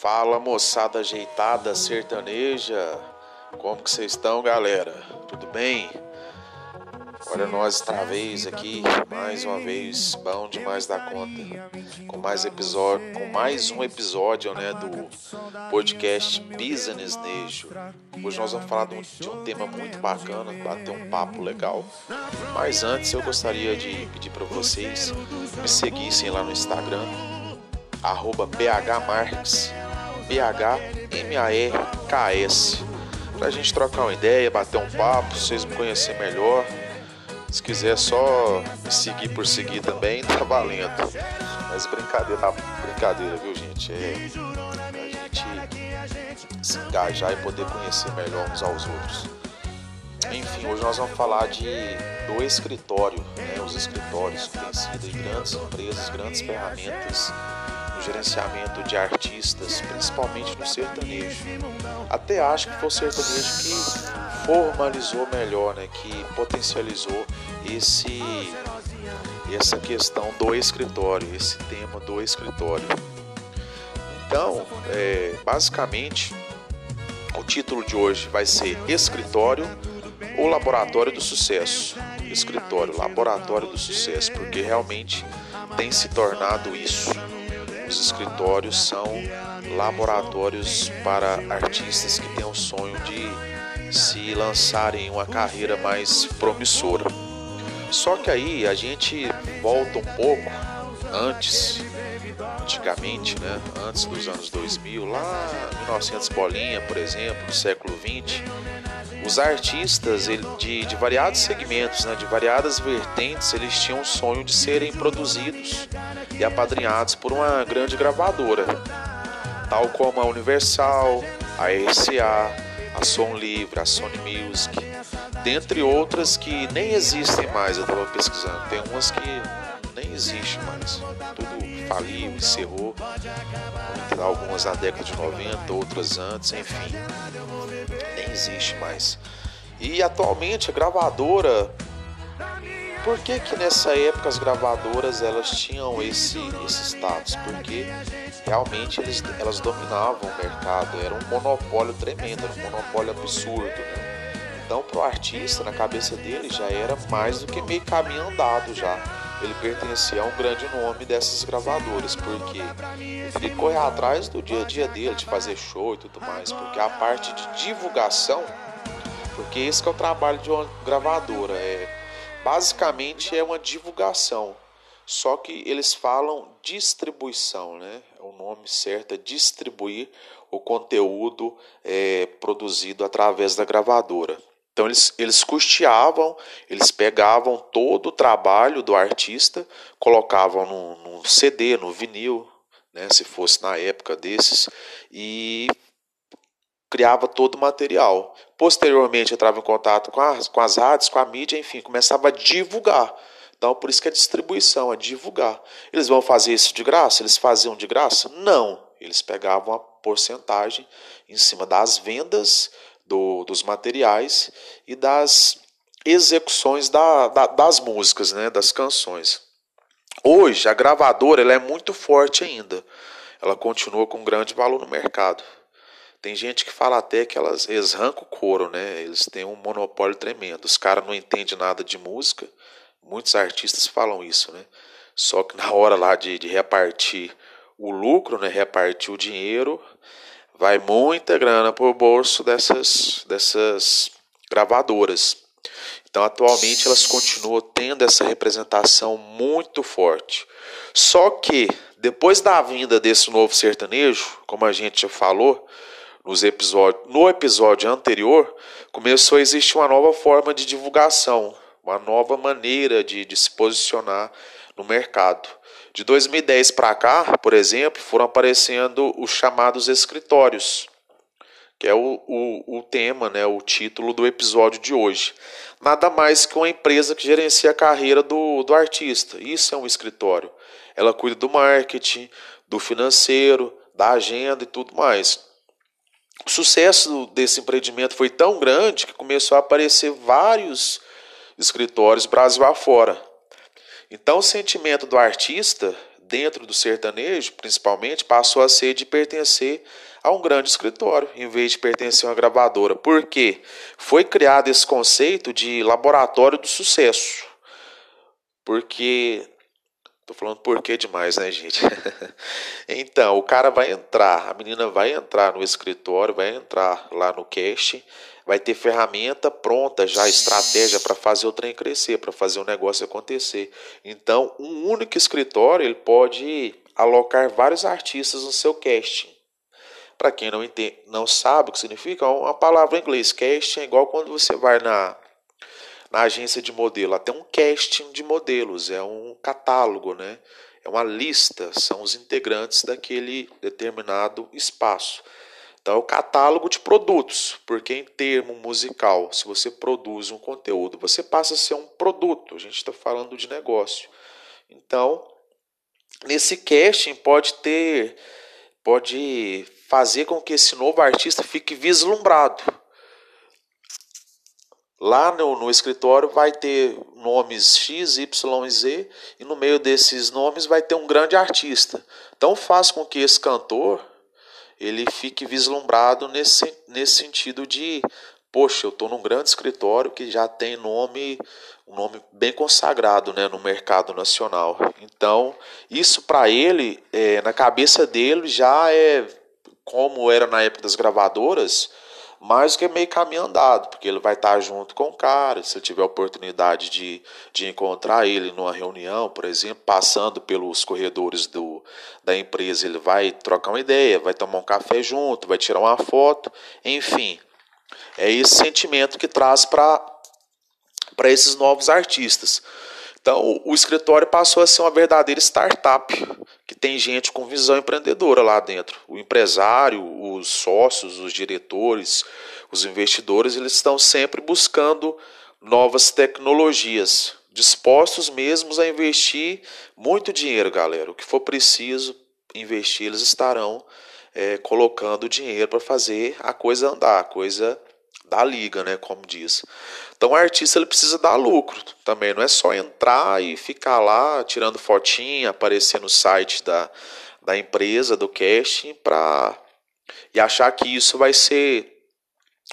Fala moçada ajeitada sertaneja, como que vocês estão, galera? Tudo bem? Olha nós outra vez aqui, mais uma vez, bom demais da conta, com mais episódio, com mais um episódio, né, do podcast Business Nejo. Hoje nós vamos falar de um, de um tema muito bacana, bater um papo legal. Mas antes eu gostaria de pedir para vocês me seguissem lá no Instagram, arroba bhmarks, B-H-M-A-R-K-S, pra gente trocar uma ideia, bater um papo, vocês me conhecerem melhor. Se quiser só me seguir por seguir também, tá valendo. Mas brincadeira, tá brincadeira, viu gente? É a gente se engajar e poder conhecer melhor uns aos outros. Enfim, hoje nós vamos falar de do escritório, né? os escritórios sido grandes empresas, grandes ferramentas gerenciamento de artistas, principalmente no sertanejo. Até acho que foi o sertanejo que formalizou melhor, né? que potencializou esse essa questão do escritório, esse tema do escritório. Então, é, basicamente, o título de hoje vai ser Escritório ou Laboratório do Sucesso. Escritório, Laboratório do Sucesso, porque realmente tem se tornado isso. Os escritórios são laboratórios para artistas que têm o sonho de se lançarem em uma carreira mais promissora. Só que aí a gente volta um pouco antes, antigamente, né? Antes dos anos 2000, lá 1900 bolinha, por exemplo, século 20, os artistas de, de variados segmentos, né, de variadas vertentes, eles tinham o sonho de serem produzidos e apadrinhados por uma grande gravadora, tal como a Universal, a RCA, a Som Livre, a Sony Music, dentre outras que nem existem mais, eu estava pesquisando. Tem umas que nem existem mais. Tudo faliu, encerrou. Algumas na década de 90, outras antes, enfim. Existe mais. E atualmente a gravadora. Por que que nessa época as gravadoras elas tinham esse, esse status? Porque realmente eles, elas dominavam o mercado, era um monopólio tremendo, era um monopólio absurdo, né? Então, para o artista, na cabeça dele, já era mais do que meio caminho andado já. Ele pertencia a um grande nome dessas gravadoras, porque ele corre atrás do dia a dia dele, de fazer show e tudo mais, porque a parte de divulgação, porque esse é o trabalho de uma gravadora, é basicamente é uma divulgação. Só que eles falam distribuição, né? O nome certo é distribuir o conteúdo é, produzido através da gravadora. Então eles, eles custeavam, eles pegavam todo o trabalho do artista, colocavam no, no CD, no vinil, né, se fosse na época desses, e criava todo o material. Posteriormente entrava em contato com as, com as rádios, com a mídia, enfim, começava a divulgar. Então, por isso que é distribuição, é divulgar. Eles vão fazer isso de graça? Eles faziam de graça? Não. Eles pegavam a porcentagem em cima das vendas do, dos materiais e das execuções da, da, das músicas, né, das canções. Hoje, a gravadora ela é muito forte ainda. Ela continua com grande valor no mercado. Tem gente que fala até que elas eles arrancam o couro, né? Eles têm um monopólio tremendo. Os caras não entendem nada de música. Muitos artistas falam isso, né? Só que na hora lá de, de repartir o lucro, né? Repartir o dinheiro, vai muita grana para o bolso dessas, dessas gravadoras. Então, atualmente, elas continuam tendo essa representação muito forte. Só que, depois da vinda desse novo sertanejo, como a gente já falou nos episódios, no episódio anterior, começou a existir uma nova forma de divulgação, uma nova maneira de, de se posicionar no mercado. De 2010 para cá, por exemplo, foram aparecendo os chamados escritórios, que é o, o, o tema, né, o título do episódio de hoje. Nada mais que uma empresa que gerencia a carreira do, do artista. Isso é um escritório. Ela cuida do marketing, do financeiro, da agenda e tudo mais. O sucesso desse empreendimento foi tão grande que começou a aparecer vários escritórios Brasil afora. Então, o sentimento do artista dentro do sertanejo, principalmente, passou a ser de pertencer a um grande escritório, em vez de pertencer a uma gravadora. Por quê? Foi criado esse conceito de laboratório do sucesso. Porque. Tô falando por quê demais, né, gente? então, o cara vai entrar, a menina vai entrar no escritório, vai entrar lá no cache, vai ter ferramenta pronta, já estratégia para fazer o trem crescer, para fazer o negócio acontecer. Então, um único escritório ele pode alocar vários artistas no seu casting. Para quem não, entende, não sabe o que significa, é uma palavra em inglês. Casting é igual quando você vai na, na agência de modelo. Até um casting de modelos, é um catálogo, né? É uma lista, são os integrantes daquele determinado espaço. Então, é o catálogo de produtos, porque em termo musical, se você produz um conteúdo, você passa a ser um produto. A gente está falando de negócio. Então, nesse casting pode ter, pode fazer com que esse novo artista fique vislumbrado. Lá no, no escritório vai ter nomes X, Y e Z, e no meio desses nomes vai ter um grande artista. Então faz com que esse cantor ele fique vislumbrado nesse, nesse sentido de, poxa, eu estou num grande escritório que já tem nome, um nome bem consagrado né, no mercado nacional. Então, isso para ele, é, na cabeça dele, já é como era na época das gravadoras, mais que meio caminho andado, porque ele vai estar junto com o cara, se ele tiver oportunidade de, de encontrar ele numa reunião, por exemplo, passando pelos corredores do, da empresa, ele vai trocar uma ideia, vai tomar um café junto, vai tirar uma foto, enfim. É esse sentimento que traz para esses novos artistas. Então, o escritório passou a ser uma verdadeira startup, que tem gente com visão empreendedora lá dentro. O empresário, os sócios, os diretores, os investidores, eles estão sempre buscando novas tecnologias, dispostos mesmos a investir muito dinheiro, galera. O que for preciso investir, eles estarão é, colocando dinheiro para fazer a coisa andar, a coisa da liga, né, como diz. Então o artista ele precisa dar lucro também, não é só entrar e ficar lá tirando fotinha, aparecer no site da, da empresa, do casting, para e achar que isso vai ser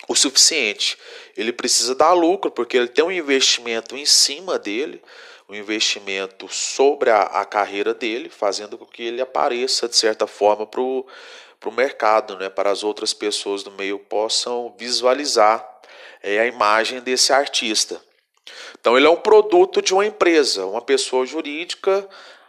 o suficiente. Ele precisa dar lucro, porque ele tem um investimento em cima dele, um investimento sobre a, a carreira dele, fazendo com que ele apareça de certa forma para o para o mercado, né, para as outras pessoas do meio possam visualizar é, a imagem desse artista. Então ele é um produto de uma empresa, uma pessoa jurídica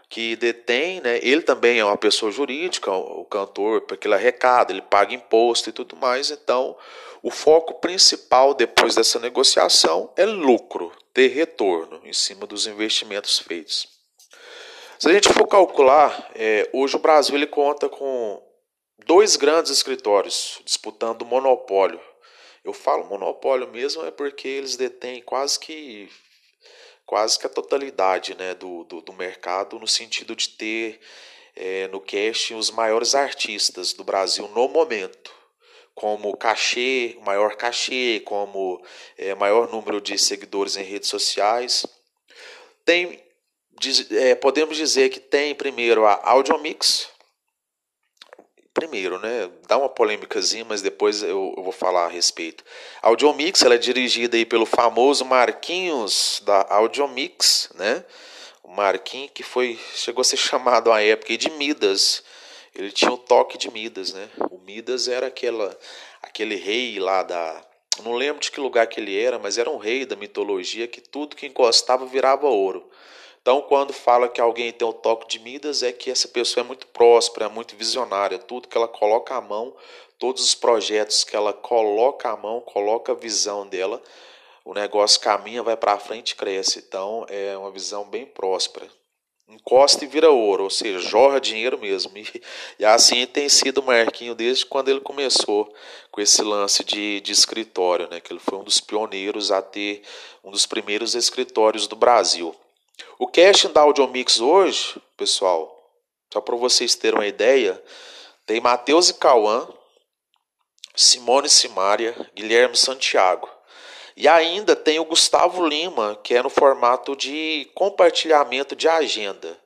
que detém, né, ele também é uma pessoa jurídica, o cantor, porque ele arrecada, ele paga imposto e tudo mais. Então o foco principal depois dessa negociação é lucro, ter retorno em cima dos investimentos feitos. Se a gente for calcular, é, hoje o Brasil ele conta com dois grandes escritórios disputando monopólio. Eu falo monopólio mesmo é porque eles detêm quase que quase que a totalidade né, do, do, do mercado no sentido de ter é, no cash os maiores artistas do Brasil no momento como cachê, maior cachê, como é, maior número de seguidores em redes sociais. Tem, é, podemos dizer que tem primeiro a Audiomix, primeiro, né? Dá uma polêmicazinha, mas depois eu, eu, vou falar a respeito. Audiomix ela é dirigida aí pelo famoso Marquinhos da Audiomix, né? O Marquinhos que foi chegou a ser chamado à época de Midas. Ele tinha o toque de Midas, né? O Midas era aquela aquele rei lá da não lembro de que lugar que ele era, mas era um rei da mitologia que tudo que encostava virava ouro. Então, quando fala que alguém tem o toque de Midas, é que essa pessoa é muito próspera, é muito visionária. Tudo que ela coloca à mão, todos os projetos que ela coloca à mão, coloca a visão dela, o negócio caminha, vai para frente e cresce. Então, é uma visão bem próspera. Encosta e vira ouro, ou seja, jorra dinheiro mesmo. E, e assim tem sido o Marquinho desde quando ele começou com esse lance de, de escritório, né? que ele foi um dos pioneiros a ter um dos primeiros escritórios do Brasil. O casting da Audiomix hoje, pessoal, só para vocês terem uma ideia, tem Matheus e Cauã, Simone Simária, Guilherme Santiago. E ainda tem o Gustavo Lima, que é no formato de compartilhamento de agenda.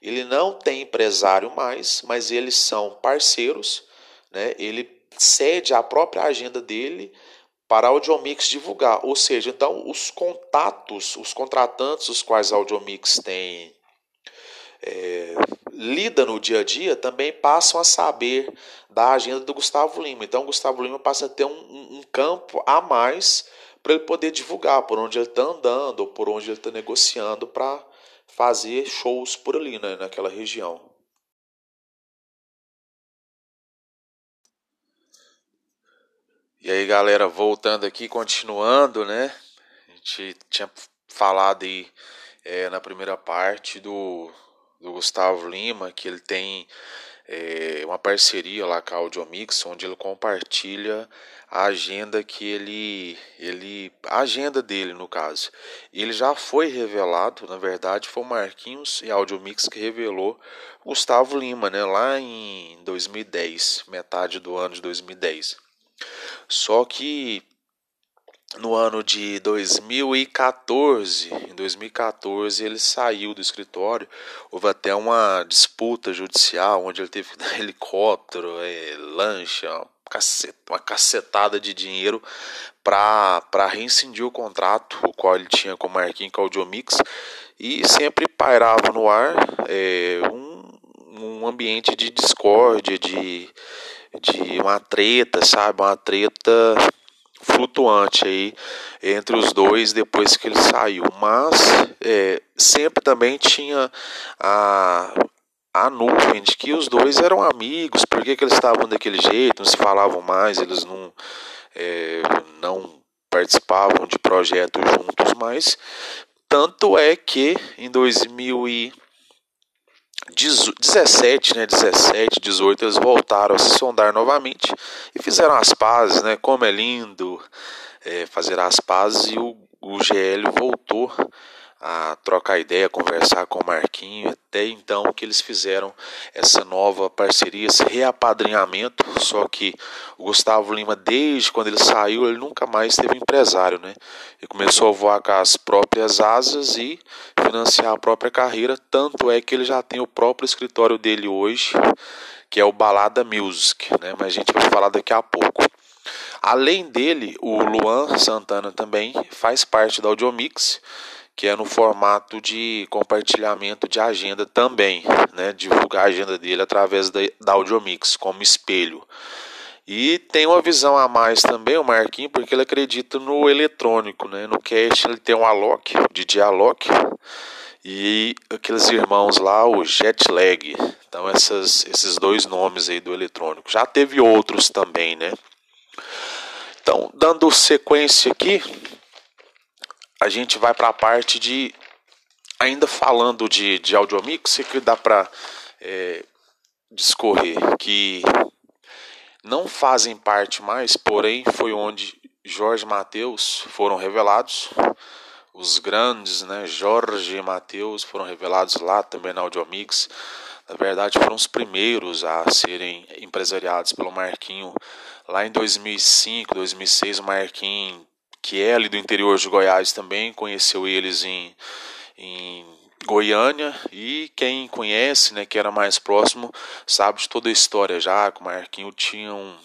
ele não tem empresário mais, mas eles são parceiros, né? Ele cede a própria agenda dele para a Audiomix divulgar. Ou seja, então os contatos, os contratantes os quais a Audiomix tem é, lida no dia a dia também passam a saber da agenda do Gustavo Lima. Então, o Gustavo Lima passa a ter um, um campo a mais para ele poder divulgar por onde ele está andando ou por onde ele está negociando para fazer shows por ali, né, naquela região. E aí, galera, voltando aqui, continuando, né? A gente tinha falado aí é, na primeira parte do, do Gustavo Lima, que ele tem é, uma parceria lá com a Audiomix, onde ele compartilha a agenda que ele, ele. a agenda dele, no caso. Ele já foi revelado, na verdade, foi o Marquinhos e a Audiomix que revelou Gustavo Lima, né? Lá em 2010, metade do ano de 2010. Só que no ano de 2014, em 2014 ele saiu do escritório, houve até uma disputa judicial onde ele teve que dar helicóptero, é, lancha, uma cacetada de dinheiro para reincidir o contrato, o qual ele tinha com o Marquinhos Audiomix, e sempre pairava no ar é, um, um ambiente de discórdia, de de uma treta, sabe? Uma treta flutuante aí entre os dois depois que ele saiu. Mas é, sempre também tinha a, a nuvem de que os dois eram amigos, por que, que eles estavam daquele jeito, não se falavam mais, eles não, é, não participavam de projetos juntos mais. Tanto é que em 2000 e 17, né, 17, 18, eles voltaram a se sondar novamente e fizeram as pazes, né? Como é lindo é, fazer as pazes e o, o GL voltou a trocar ideia, conversar com o Marquinho, até então que eles fizeram essa nova parceria, esse reapadrinhamento, só que o Gustavo Lima, desde quando ele saiu, ele nunca mais teve empresário, né? Ele começou a voar com as próprias asas e financiar a própria carreira, tanto é que ele já tem o próprio escritório dele hoje, que é o Balada Music, né? Mas a gente vai falar daqui a pouco. Além dele, o Luan Santana também faz parte da Audiomix, que é no formato de compartilhamento de agenda também, né? divulgar a agenda dele através da, da Audiomix como espelho. E tem uma visão a mais também, o Marquinhos, porque ele acredita no eletrônico, né? No cast ele tem um Alok, o DJ Alok, e aqueles irmãos lá, o Jetlag. Então essas, esses dois nomes aí do eletrônico. Já teve outros também, né? Então, dando sequência aqui, a gente vai para a parte de ainda falando de, de audiomix, que dá para é, discorrer que não fazem parte mais, porém foi onde Jorge e Mateus foram revelados. Os grandes, né, Jorge e Mateus foram revelados lá também na Audiomix. Na verdade, foram os primeiros a serem empresariados pelo Marquinho lá em 2005, 2006. O Marquinho que é ali do interior de Goiás também, conheceu eles em, em Goiânia e quem conhece, né, que era mais próximo, sabe de toda a história já, que o Marquinho tinha um,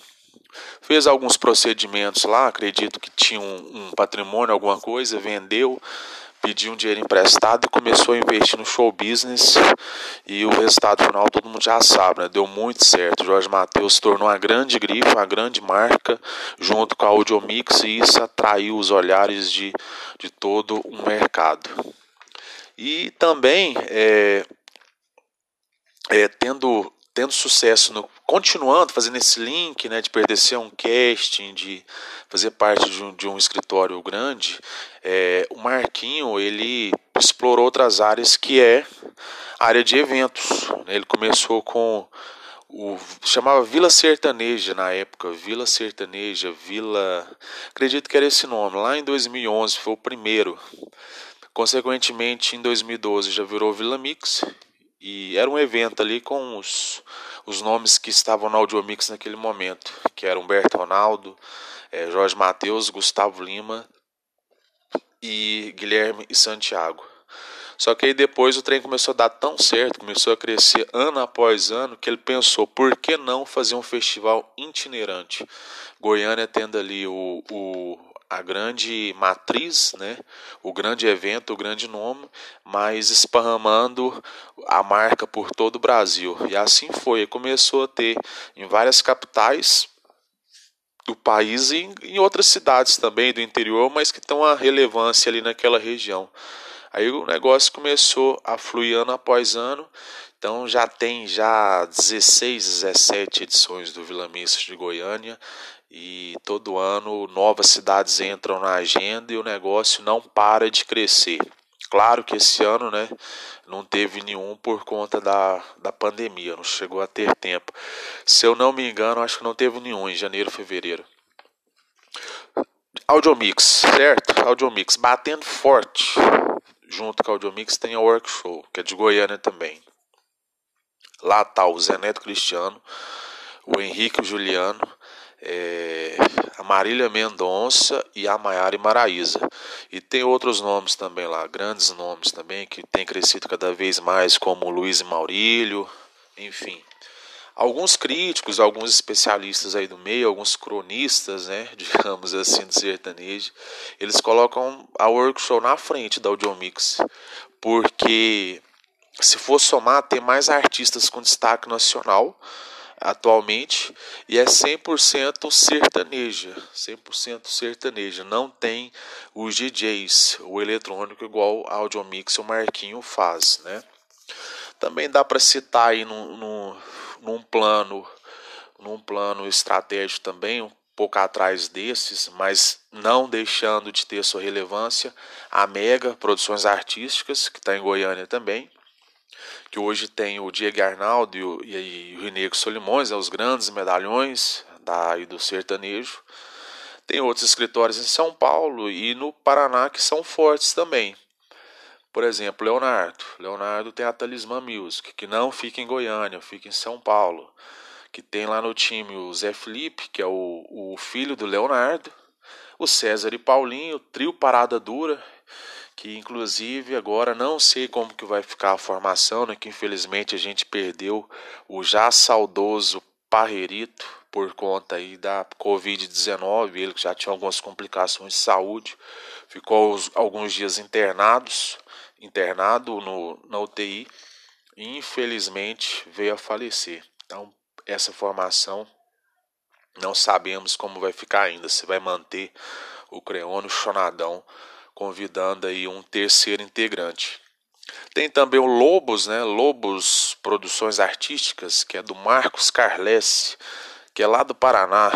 fez alguns procedimentos lá, acredito que tinha um, um patrimônio, alguma coisa, vendeu, pediu um dinheiro emprestado e começou a investir no show business e o resultado final todo mundo já sabe, né? Deu muito certo. Jorge Matheus se tornou uma grande grife, uma grande marca junto com a Audiomix e isso atraiu os olhares de, de todo o mercado. E também é, é, tendo tendo sucesso no continuando fazendo esse link né de pertencer a um casting de fazer parte de um, de um escritório grande é, o Marquinho ele explorou outras áreas que é a área de eventos né? ele começou com o chamava Vila Sertaneja na época Vila Sertaneja Vila acredito que era esse nome lá em 2011 foi o primeiro consequentemente em 2012 já virou Vila Mix e era um evento ali com os, os nomes que estavam na Audiomix naquele momento, que eram Humberto Ronaldo, é, Jorge Matheus, Gustavo Lima e Guilherme e Santiago. Só que aí depois o trem começou a dar tão certo, começou a crescer ano após ano, que ele pensou, por que não fazer um festival itinerante? Goiânia tendo ali o, o a grande matriz, né, o grande evento, o grande nome, mas esparramando a marca por todo o Brasil. E assim foi, começou a ter em várias capitais do país e em outras cidades também do interior, mas que estão a relevância ali naquela região. Aí o negócio começou a fluir ano após ano. Então já tem já 16, 17 edições do Vila Missa de Goiânia e todo ano novas cidades entram na agenda e o negócio não para de crescer. Claro que esse ano, né, não teve nenhum por conta da, da pandemia, não chegou a ter tempo. Se eu não me engano, acho que não teve nenhum em janeiro, fevereiro. Audiomix, certo? Audiomix, batendo forte. Junto com a Audiomix tem a Workshow, que é de Goiânia também. Lá tá o Zé Neto Cristiano, o Henrique Juliano, é, a Marília Mendonça e a Maiara Maraíza. E tem outros nomes também lá, grandes nomes também, que têm crescido cada vez mais, como Luiz Maurílio, enfim. Alguns críticos, alguns especialistas aí do meio, alguns cronistas, né, digamos assim, do sertanejo, eles colocam a workshop na frente da Audiomix, porque se for somar, tem mais artistas com destaque nacional, atualmente e é 100% sertaneja, 100% sertaneja, não tem os DJs, o eletrônico igual a Audiomix e o Marquinho faz, né? Também dá para citar aí num, num, num plano num plano estratégico também, um pouco atrás desses, mas não deixando de ter sua relevância, a Mega Produções Artísticas, que está em Goiânia também, que hoje tem o Diego Arnaldo e o, e o Rinego Solimões, né, os grandes medalhões da, do sertanejo. Tem outros escritórios em São Paulo e no Paraná que são fortes também. Por exemplo, Leonardo. Leonardo tem a Talismã Music, que não fica em Goiânia, fica em São Paulo. Que tem lá no time o Zé Felipe, que é o, o filho do Leonardo. O César e Paulinho, trio Parada Dura, que inclusive agora não sei como que vai ficar a formação, né, que infelizmente a gente perdeu o já saudoso Parrerito por conta aí da Covid-19, ele que já tinha algumas complicações de saúde, ficou alguns dias internados, internado no, na UTI e infelizmente veio a falecer. Então, essa formação não sabemos como vai ficar ainda, se vai manter o Creone, o Chonadão convidando aí um terceiro integrante. Tem também o Lobos, né? Lobos Produções Artísticas, que é do Marcos Carlesse, que é lá do Paraná,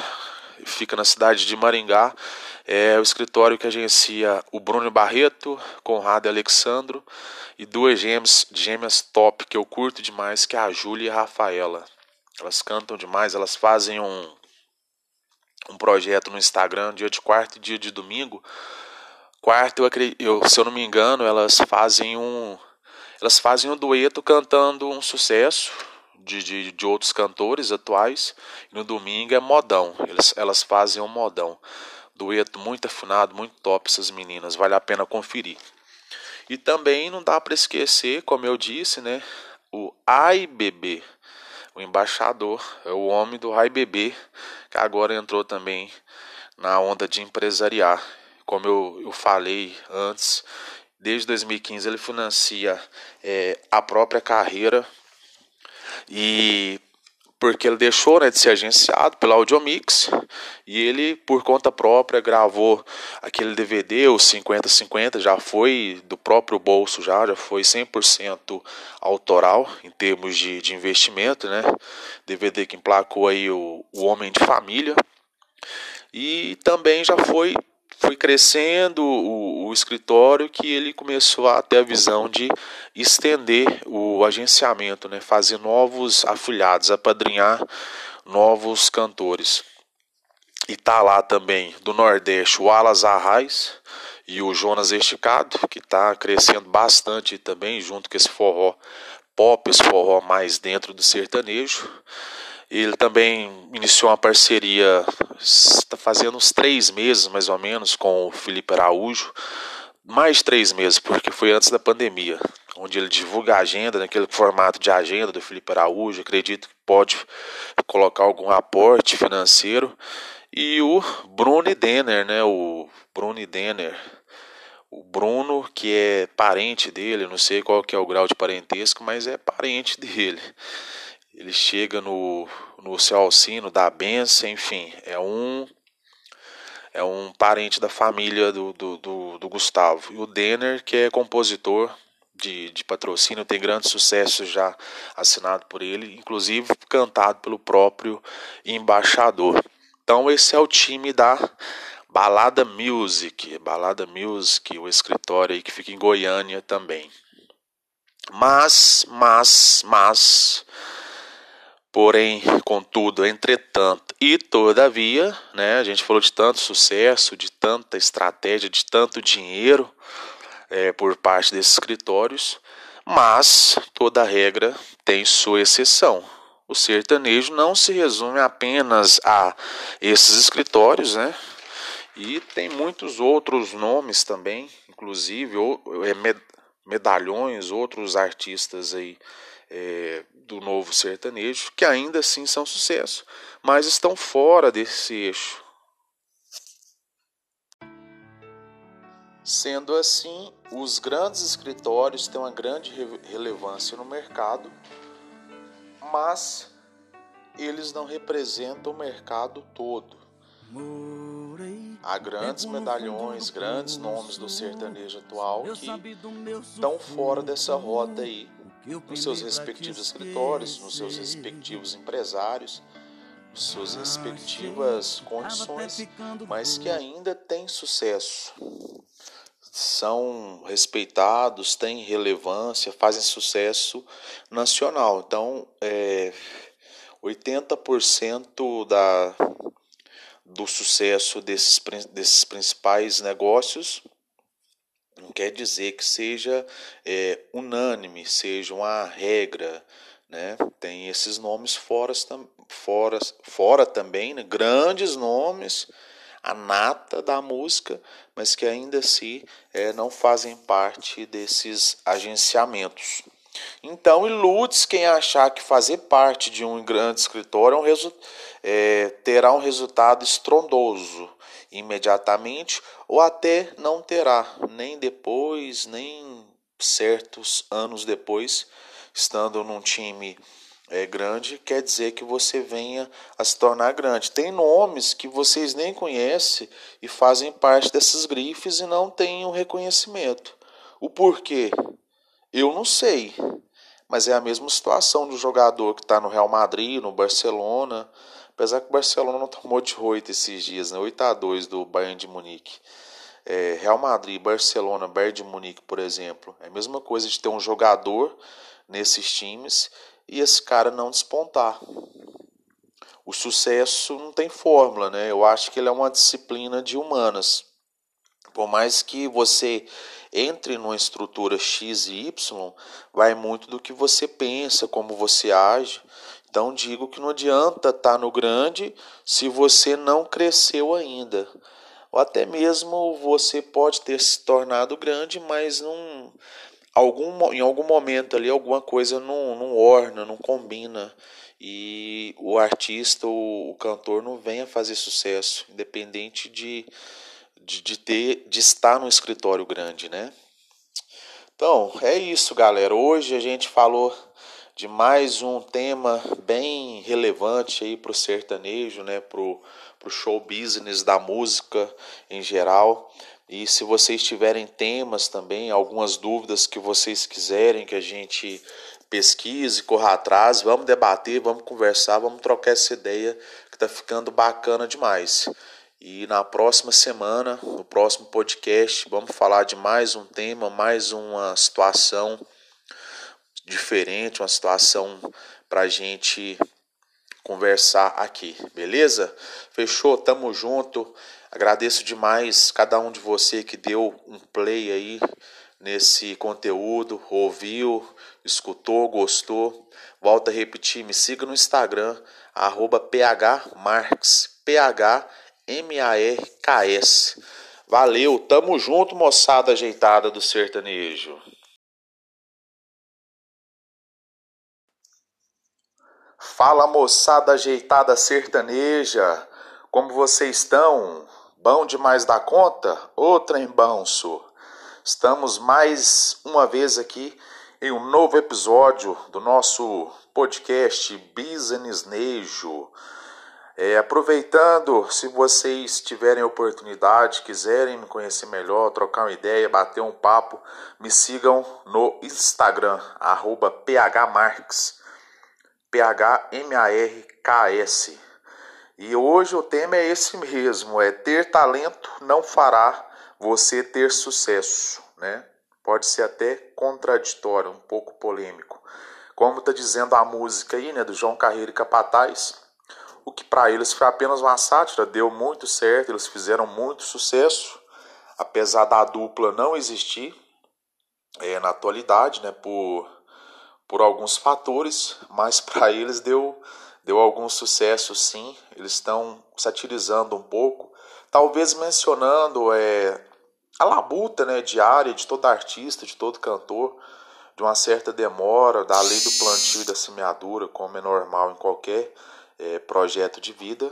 fica na cidade de Maringá. É o escritório que agencia o Bruno Barreto, Conrado e Alexandro, e duas gêmeas, gêmeas top que eu curto demais, que é a Júlia e a Rafaela. Elas cantam demais, elas fazem um, um projeto no Instagram, dia de quarta e dia de domingo, Quarto, eu, eu, se eu não me engano, elas fazem um elas fazem um dueto cantando um sucesso de, de, de outros cantores atuais. E no domingo é modão. Elas, elas fazem um modão. Dueto muito afinado, muito top essas meninas. Vale a pena conferir. E também não dá para esquecer, como eu disse, né, o AIBB, o embaixador, é o homem do AIBB, que agora entrou também na onda de empresariar como eu, eu falei antes, desde 2015 ele financia é, a própria carreira e porque ele deixou né, de ser agenciado pela Audiomix e ele, por conta própria, gravou aquele DVD, o 50-50, já foi do próprio bolso, já, já foi 100% autoral em termos de, de investimento, né? DVD que emplacou aí o, o Homem de Família e também já foi foi crescendo o, o, escritório que ele começou a ter a visão de estender o agenciamento, né, fazer novos afiliados, apadrinhar novos cantores. E tá lá também do Nordeste o Alas Arraes e o Jonas Esticado, que está crescendo bastante também, junto com esse forró pop, esse forró mais dentro do sertanejo. Ele também iniciou uma parceria, está fazendo uns três meses mais ou menos, com o Felipe Araújo, mais de três meses, porque foi antes da pandemia, onde ele divulga a agenda, naquele formato de agenda do Felipe Araújo. Acredito que pode colocar algum aporte financeiro. E o Bruno Denner, né? O Bruno Denner. O Bruno, que é parente dele, não sei qual que é o grau de parentesco, mas é parente dele. Ele chega no, no seu alcino, da benção, enfim, é um é um parente da família do, do, do, do Gustavo. E o Denner, que é compositor de, de patrocínio, tem grandes sucessos já assinado por ele, inclusive cantado pelo próprio embaixador. Então esse é o time da Balada Music, Balada Music, o escritório aí que fica em Goiânia também. Mas, mas, mas, Porém, contudo, entretanto e todavia, né, a gente falou de tanto sucesso, de tanta estratégia, de tanto dinheiro é, por parte desses escritórios, mas toda regra tem sua exceção. O sertanejo não se resume apenas a esses escritórios, né? E tem muitos outros nomes também, inclusive é, medalhões, outros artistas aí é, do novo sertanejo, que ainda assim são sucesso, mas estão fora desse eixo. Sendo assim, os grandes escritórios têm uma grande relevância no mercado, mas eles não representam o mercado todo. Há grandes medalhões, grandes nomes do sertanejo atual que estão fora dessa rota aí nos seus respectivos escritórios, nos seus respectivos empresários, nas suas respectivas condições, mas que ainda têm sucesso. São respeitados, têm relevância, fazem sucesso nacional. Então, é, 80% da, do sucesso desses, desses principais negócios não quer dizer que seja é, unânime, seja uma regra. Né? Tem esses nomes fora, fora, fora também, né? grandes nomes, a nata da música, mas que ainda assim é, não fazem parte desses agenciamentos. Então, iludes quem achar que fazer parte de um grande escritório é um é, terá um resultado estrondoso imediatamente ou até não terá, nem depois, nem certos anos depois, estando num time é, grande, quer dizer que você venha a se tornar grande. Tem nomes que vocês nem conhecem e fazem parte dessas grifes e não têm o um reconhecimento. O porquê? Eu não sei. Mas é a mesma situação do jogador que está no Real Madrid, no Barcelona, Apesar que o Barcelona não tomou de 8 esses dias, né? 8 a 2 do Bayern de Munique. É, Real Madrid, Barcelona, Bayern de Munique, por exemplo. É a mesma coisa de ter um jogador nesses times e esse cara não despontar. O sucesso não tem fórmula, né? Eu acho que ele é uma disciplina de humanas. Por mais que você entre numa estrutura X e Y, vai muito do que você pensa, como você age. Então digo que não adianta estar tá no grande se você não cresceu ainda. Ou até mesmo você pode ter se tornado grande, mas num, algum, em algum momento ali alguma coisa não, não orna, não combina. E o artista, o, o cantor não vem a fazer sucesso, independente de, de, de, ter, de estar num escritório grande, né? Então, é isso, galera. Hoje a gente falou de mais um tema bem relevante aí para o sertanejo, né, para o show business da música em geral. E se vocês tiverem temas também, algumas dúvidas que vocês quiserem que a gente pesquise, corra atrás, vamos debater, vamos conversar, vamos trocar essa ideia que está ficando bacana demais. E na próxima semana, no próximo podcast, vamos falar de mais um tema, mais uma situação diferente, uma situação para a gente conversar aqui, beleza? Fechou? Tamo junto. Agradeço demais cada um de você que deu um play aí nesse conteúdo, ouviu, escutou, gostou. Volta a repetir, me siga no Instagram, arroba phmarks, P-H-M-A-R-K-S. Valeu, tamo junto, moçada ajeitada do sertanejo. Fala moçada ajeitada sertaneja, como vocês estão? Bom demais da conta? Ô trem banso! Estamos mais uma vez aqui em um novo episódio do nosso podcast Business. É, aproveitando, se vocês tiverem oportunidade, quiserem me conhecer melhor, trocar uma ideia, bater um papo, me sigam no Instagram, arroba P-H-M-A-R-K-S. E hoje o tema é esse mesmo, é ter talento não fará você ter sucesso, né? Pode ser até contraditório, um pouco polêmico. Como está dizendo a música aí, né, do João Carreiro e Capataz, o que para eles foi apenas uma sátira, deu muito certo, eles fizeram muito sucesso, apesar da dupla não existir é, na atualidade, né, por, por alguns fatores, mas para eles deu, deu algum sucesso sim, eles estão satirizando um pouco, talvez mencionando é, a labuta né, diária de todo artista, de todo cantor, de uma certa demora, da lei do plantio e da semeadura, como é normal em qualquer é, projeto de vida,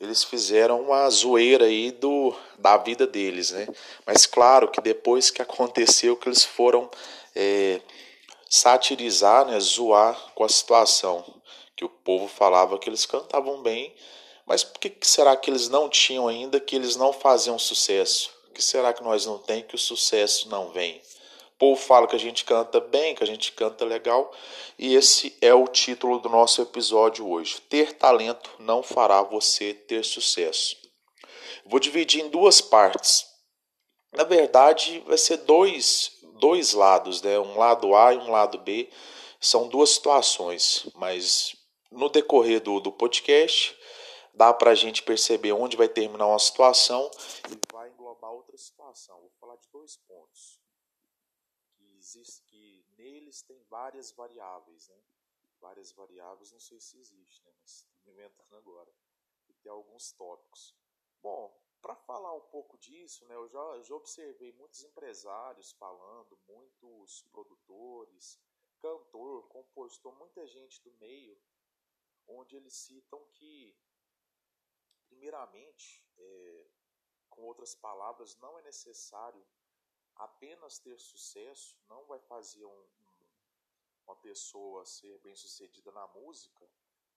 eles fizeram uma zoeira aí do, da vida deles, né? Mas claro que depois que aconteceu que eles foram é, satirizar, né, zoar com a situação, que o povo falava que eles cantavam bem, mas por que será que eles não tinham ainda que eles não faziam sucesso? O que será que nós não tem que o sucesso não vem? povo fala que a gente canta bem, que a gente canta legal, e esse é o título do nosso episódio hoje. Ter talento não fará você ter sucesso. Vou dividir em duas partes. Na verdade, vai ser dois, dois lados, né? um lado A e um lado B. São duas situações, mas no decorrer do, do podcast dá para a gente perceber onde vai terminar uma situação e vai englobar outra situação. Vou falar de dois pontos existe, que neles tem várias variáveis, né? Várias variáveis, não sei se existe, né? Mas inventando agora. E tem alguns tópicos. Bom, para falar um pouco disso, né, eu já, já observei muitos empresários falando, muitos produtores, cantor, compositor, muita gente do meio, onde eles citam que, primeiramente, é, com outras palavras, não é necessário apenas ter sucesso não vai fazer um, um, uma pessoa ser bem sucedida na música,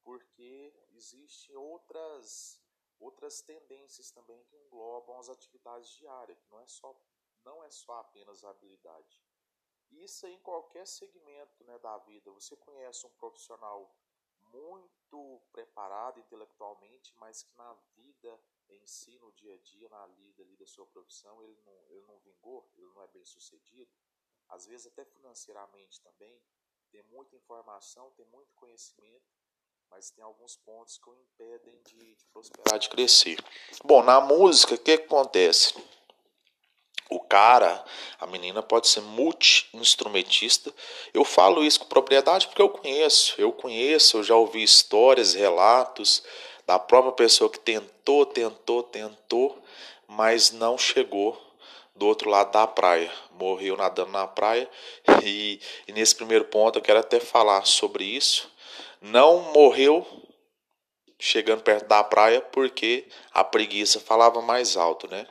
porque existem outras outras tendências também que englobam as atividades diárias, que não é só não é só apenas a habilidade. Isso em qualquer segmento né, da vida. Você conhece um profissional muito preparado intelectualmente, mas que na vida em si, no dia a dia, na lida ali da sua profissão, ele não, ele não vingou, ele não é bem sucedido, às vezes até financeiramente também, tem muita informação, tem muito conhecimento, mas tem alguns pontos que o impedem de, de prosperar, de crescer. Bom, na música, o que, que acontece? O cara, a menina pode ser multi-instrumentista. Eu falo isso com propriedade porque eu conheço. Eu conheço, eu já ouvi histórias, relatos da própria pessoa que tentou, tentou, tentou, mas não chegou do outro lado da praia. Morreu nadando na praia. E, e nesse primeiro ponto eu quero até falar sobre isso. Não morreu chegando perto da praia porque a preguiça falava mais alto, né?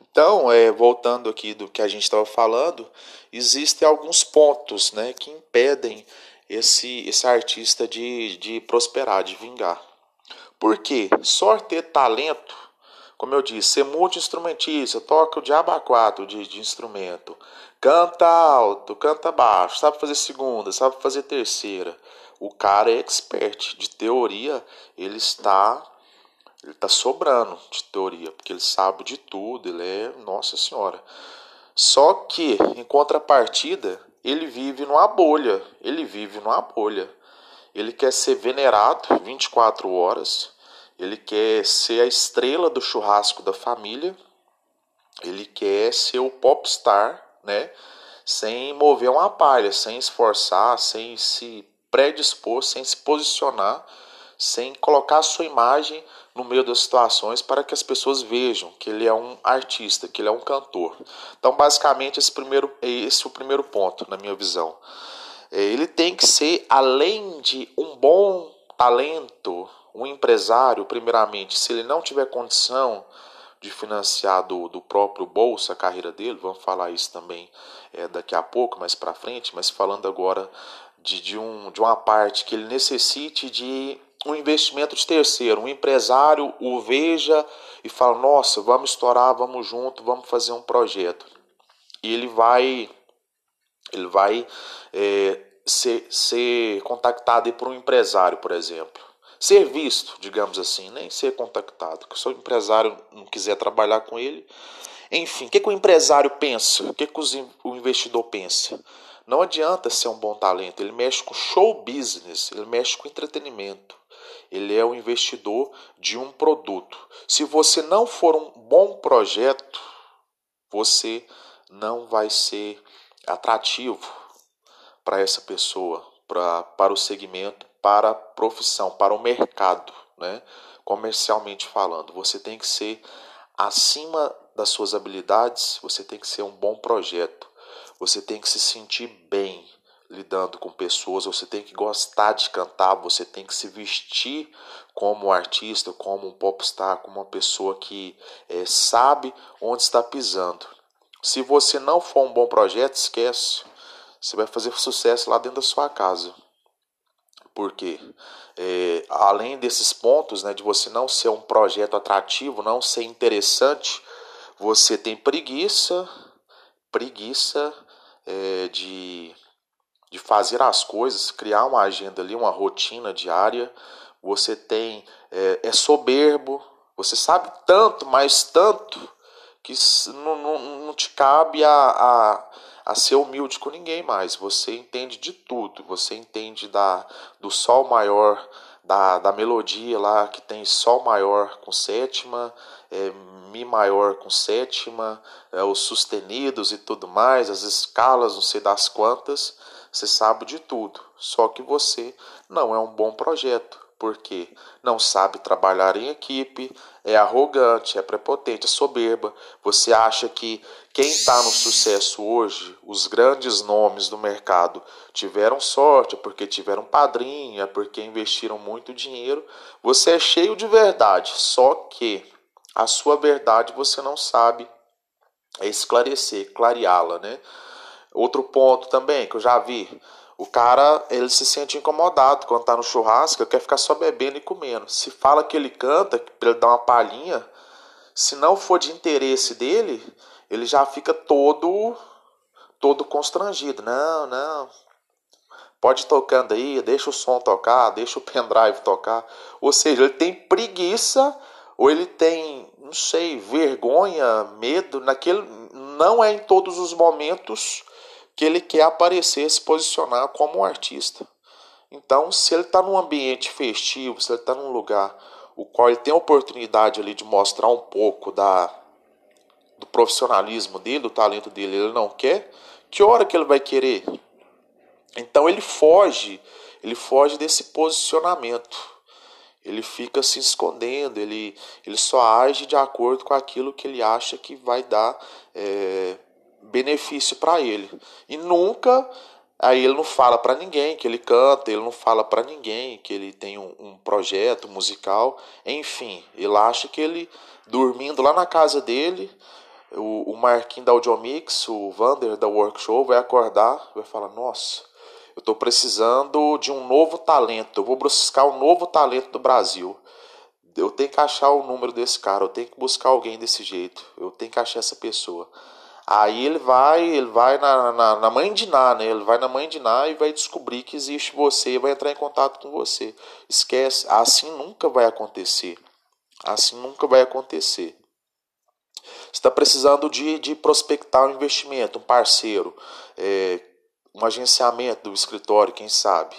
Então, é, voltando aqui do que a gente estava falando, existem alguns pontos né, que impedem esse, esse artista de, de prosperar, de vingar. Porque só ter talento, como eu disse, ser multi-instrumentista, toca o diabo quatro de, de instrumento, canta alto, canta baixo, sabe fazer segunda, sabe fazer terceira. O cara é expert. De teoria, ele está ele está sobrando de teoria, porque ele sabe de tudo, ele é Nossa Senhora. Só que, em contrapartida, ele vive numa bolha. Ele vive numa bolha. Ele quer ser venerado 24 horas. Ele quer ser a estrela do churrasco da família. Ele quer ser o popstar, né? Sem mover uma palha, sem esforçar, sem se predispor, sem se posicionar sem colocar a sua imagem no meio das situações para que as pessoas vejam que ele é um artista, que ele é um cantor. Então, basicamente, esse, primeiro, esse é o primeiro ponto, na minha visão. É, ele tem que ser, além de um bom talento, um empresário, primeiramente, se ele não tiver condição de financiar do, do próprio bolso a carreira dele, vamos falar isso também é, daqui a pouco, mais para frente, mas falando agora de, de, um, de uma parte que ele necessite de um investimento de terceiro, um empresário o veja e fala, nossa, vamos estourar, vamos junto, vamos fazer um projeto. E ele vai, ele vai é, ser, ser contactado por um empresário, por exemplo ser visto, digamos assim, nem ser contactado. Que se o empresário não quiser trabalhar com ele, enfim, o que, que o empresário pensa? O que, que o investidor pensa? Não adianta ser um bom talento, ele mexe com show business, ele mexe com entretenimento. Ele é o investidor de um produto. Se você não for um bom projeto, você não vai ser atrativo para essa pessoa, pra, para o segmento, para a profissão, para o mercado, né? comercialmente falando. Você tem que ser acima das suas habilidades, você tem que ser um bom projeto, você tem que se sentir bem lidando com pessoas, você tem que gostar de cantar, você tem que se vestir como artista, como um popstar, como uma pessoa que é, sabe onde está pisando. Se você não for um bom projeto, esquece. Você vai fazer sucesso lá dentro da sua casa porque é, além desses pontos, né, de você não ser um projeto atrativo, não ser interessante, você tem preguiça, preguiça é, de, de fazer as coisas, criar uma agenda ali, uma rotina diária. Você tem é, é soberbo, você sabe tanto, mas tanto que não, não, não te cabe a, a a ser humilde com ninguém mais. Você entende de tudo. Você entende da, do sol maior, da, da melodia lá que tem sol maior com sétima, é, mi maior com sétima, é, os sustenidos e tudo mais, as escalas, não sei das quantas. Você sabe de tudo. Só que você não é um bom projeto porque não sabe trabalhar em equipe, é arrogante, é prepotente, é soberba. Você acha que quem está no sucesso hoje, os grandes nomes do mercado, tiveram sorte, porque tiveram padrinha, porque investiram muito dinheiro. Você é cheio de verdade, só que a sua verdade você não sabe esclarecer, clareá-la, né? Outro ponto também que eu já vi, o cara, ele se sente incomodado quando tá no churrasco, ele quer ficar só bebendo e comendo. Se fala que ele canta, para ele dar uma palhinha, se não for de interesse dele, ele já fica todo todo constrangido. Não, não. Pode tocando aí, deixa o som tocar, deixa o pendrive tocar. Ou seja, ele tem preguiça ou ele tem, não sei, vergonha, medo, naquele não é em todos os momentos que ele quer aparecer, se posicionar como um artista. Então, se ele está num ambiente festivo, se ele está num lugar o qual ele tem a oportunidade ali de mostrar um pouco da, do profissionalismo dele, do talento dele, ele não quer, que hora que ele vai querer? Então ele foge, ele foge desse posicionamento. Ele fica se escondendo, ele, ele só age de acordo com aquilo que ele acha que vai dar é, benefício para ele. E nunca aí ele não fala para ninguém que ele canta, ele não fala para ninguém que ele tem um, um, projeto musical, enfim, ele acha que ele dormindo lá na casa dele, o, o Marquinhos da Audiomix, o Vander da Workshop vai acordar, vai falar: "Nossa, eu estou precisando de um novo talento, eu vou buscar um novo talento do Brasil. Eu tenho que achar o número desse cara, eu tenho que buscar alguém desse jeito, eu tenho que achar essa pessoa." Aí ele vai, ele vai na, na, na, mãe de Ná, né? Ele vai na mãe de Ná e vai descobrir que existe você e vai entrar em contato com você. Esquece, assim nunca vai acontecer. Assim nunca vai acontecer. Você está precisando de, de prospectar um investimento, um parceiro, é, um agenciamento do escritório, quem sabe.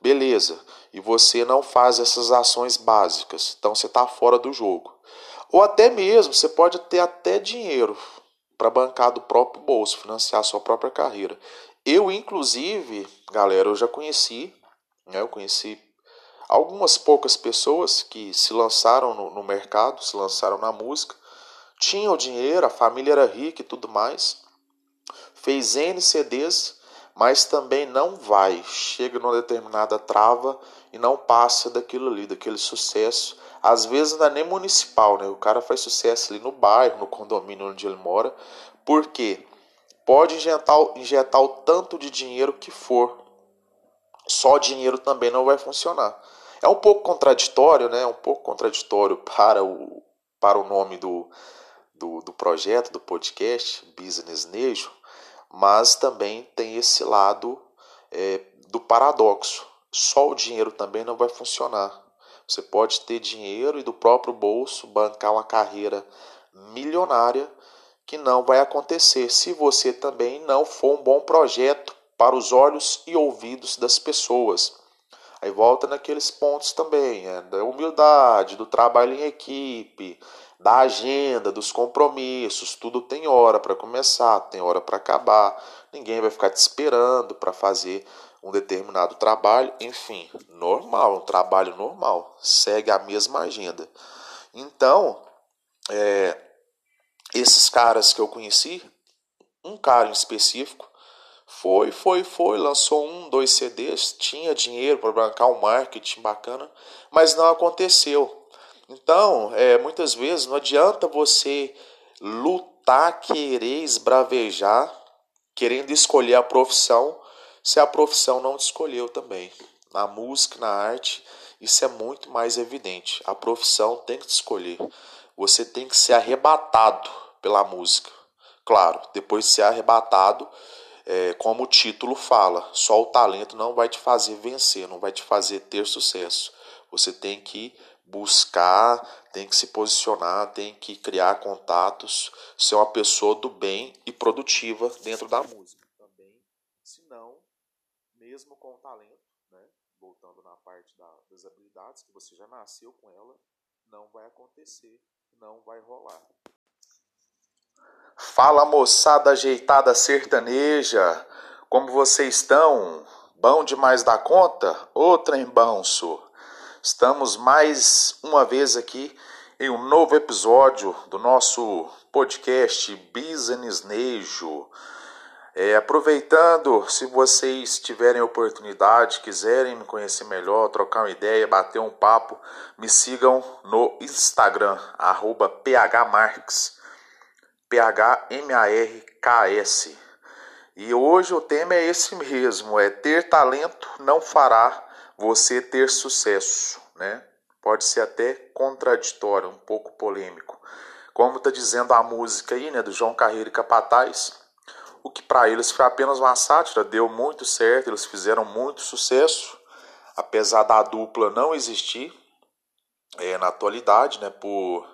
Beleza. E você não faz essas ações básicas. Então você está fora do jogo. Ou até mesmo, você pode ter até dinheiro para bancar do próprio bolso, financiar a sua própria carreira. Eu, inclusive, galera, eu já conheci, né, eu conheci algumas poucas pessoas que se lançaram no, no mercado, se lançaram na música, tinham dinheiro, a família era rica e tudo mais, fez N CDs, mas também não vai, chega numa determinada trava e não passa daquilo ali, daquele sucesso. Às vezes não é nem municipal, né? O cara faz sucesso ali no bairro, no condomínio onde ele mora, porque pode injetar, injetar o tanto de dinheiro que for, só dinheiro também não vai funcionar. É um pouco contraditório, né? É um pouco contraditório para o, para o nome do, do, do projeto, do podcast, Business Nejo, mas também tem esse lado é, do paradoxo. Só o dinheiro também não vai funcionar. Você pode ter dinheiro e do próprio bolso bancar uma carreira milionária que não vai acontecer se você também não for um bom projeto para os olhos e ouvidos das pessoas. Aí volta naqueles pontos também, é, da humildade, do trabalho em equipe, da agenda, dos compromissos, tudo tem hora para começar, tem hora para acabar. Ninguém vai ficar te esperando para fazer um determinado trabalho, enfim, normal, um trabalho normal, segue a mesma agenda. Então, é, esses caras que eu conheci, um cara em específico, foi, foi, foi, lançou um, dois CDs, tinha dinheiro para bancar um marketing bacana, mas não aconteceu. Então, é, muitas vezes não adianta você lutar, querer esbravejar, querendo escolher a profissão, se a profissão não te escolheu também. Na música, na arte, isso é muito mais evidente. A profissão tem que te escolher. Você tem que ser arrebatado pela música. Claro, depois de ser arrebatado, é, como o título fala, só o talento não vai te fazer vencer, não vai te fazer ter sucesso. Você tem que buscar, tem que se posicionar, tem que criar contatos, ser uma pessoa do bem e produtiva dentro da música também. Senão, mesmo com o talento, né, voltando na parte da, das habilidades, que você já nasceu com ela, não vai acontecer, não vai rolar. Fala moçada ajeitada sertaneja, como vocês estão? Bom demais da conta? Ô trem banso! Estamos mais uma vez aqui em um novo episódio do nosso podcast Business Nejo. É, aproveitando, se vocês tiverem oportunidade, quiserem me conhecer melhor, trocar uma ideia, bater um papo, me sigam no Instagram, arroba phmarks, P-H-M-A-R-K-S. E hoje o tema é esse mesmo, é ter talento não fará você ter sucesso, né? Pode ser até contraditório, um pouco polêmico. Como está dizendo a música aí, né, do João Carreiro e Capataz, o que para eles foi apenas uma sátira, deu muito certo, eles fizeram muito sucesso, apesar da dupla não existir é, na atualidade, né, por,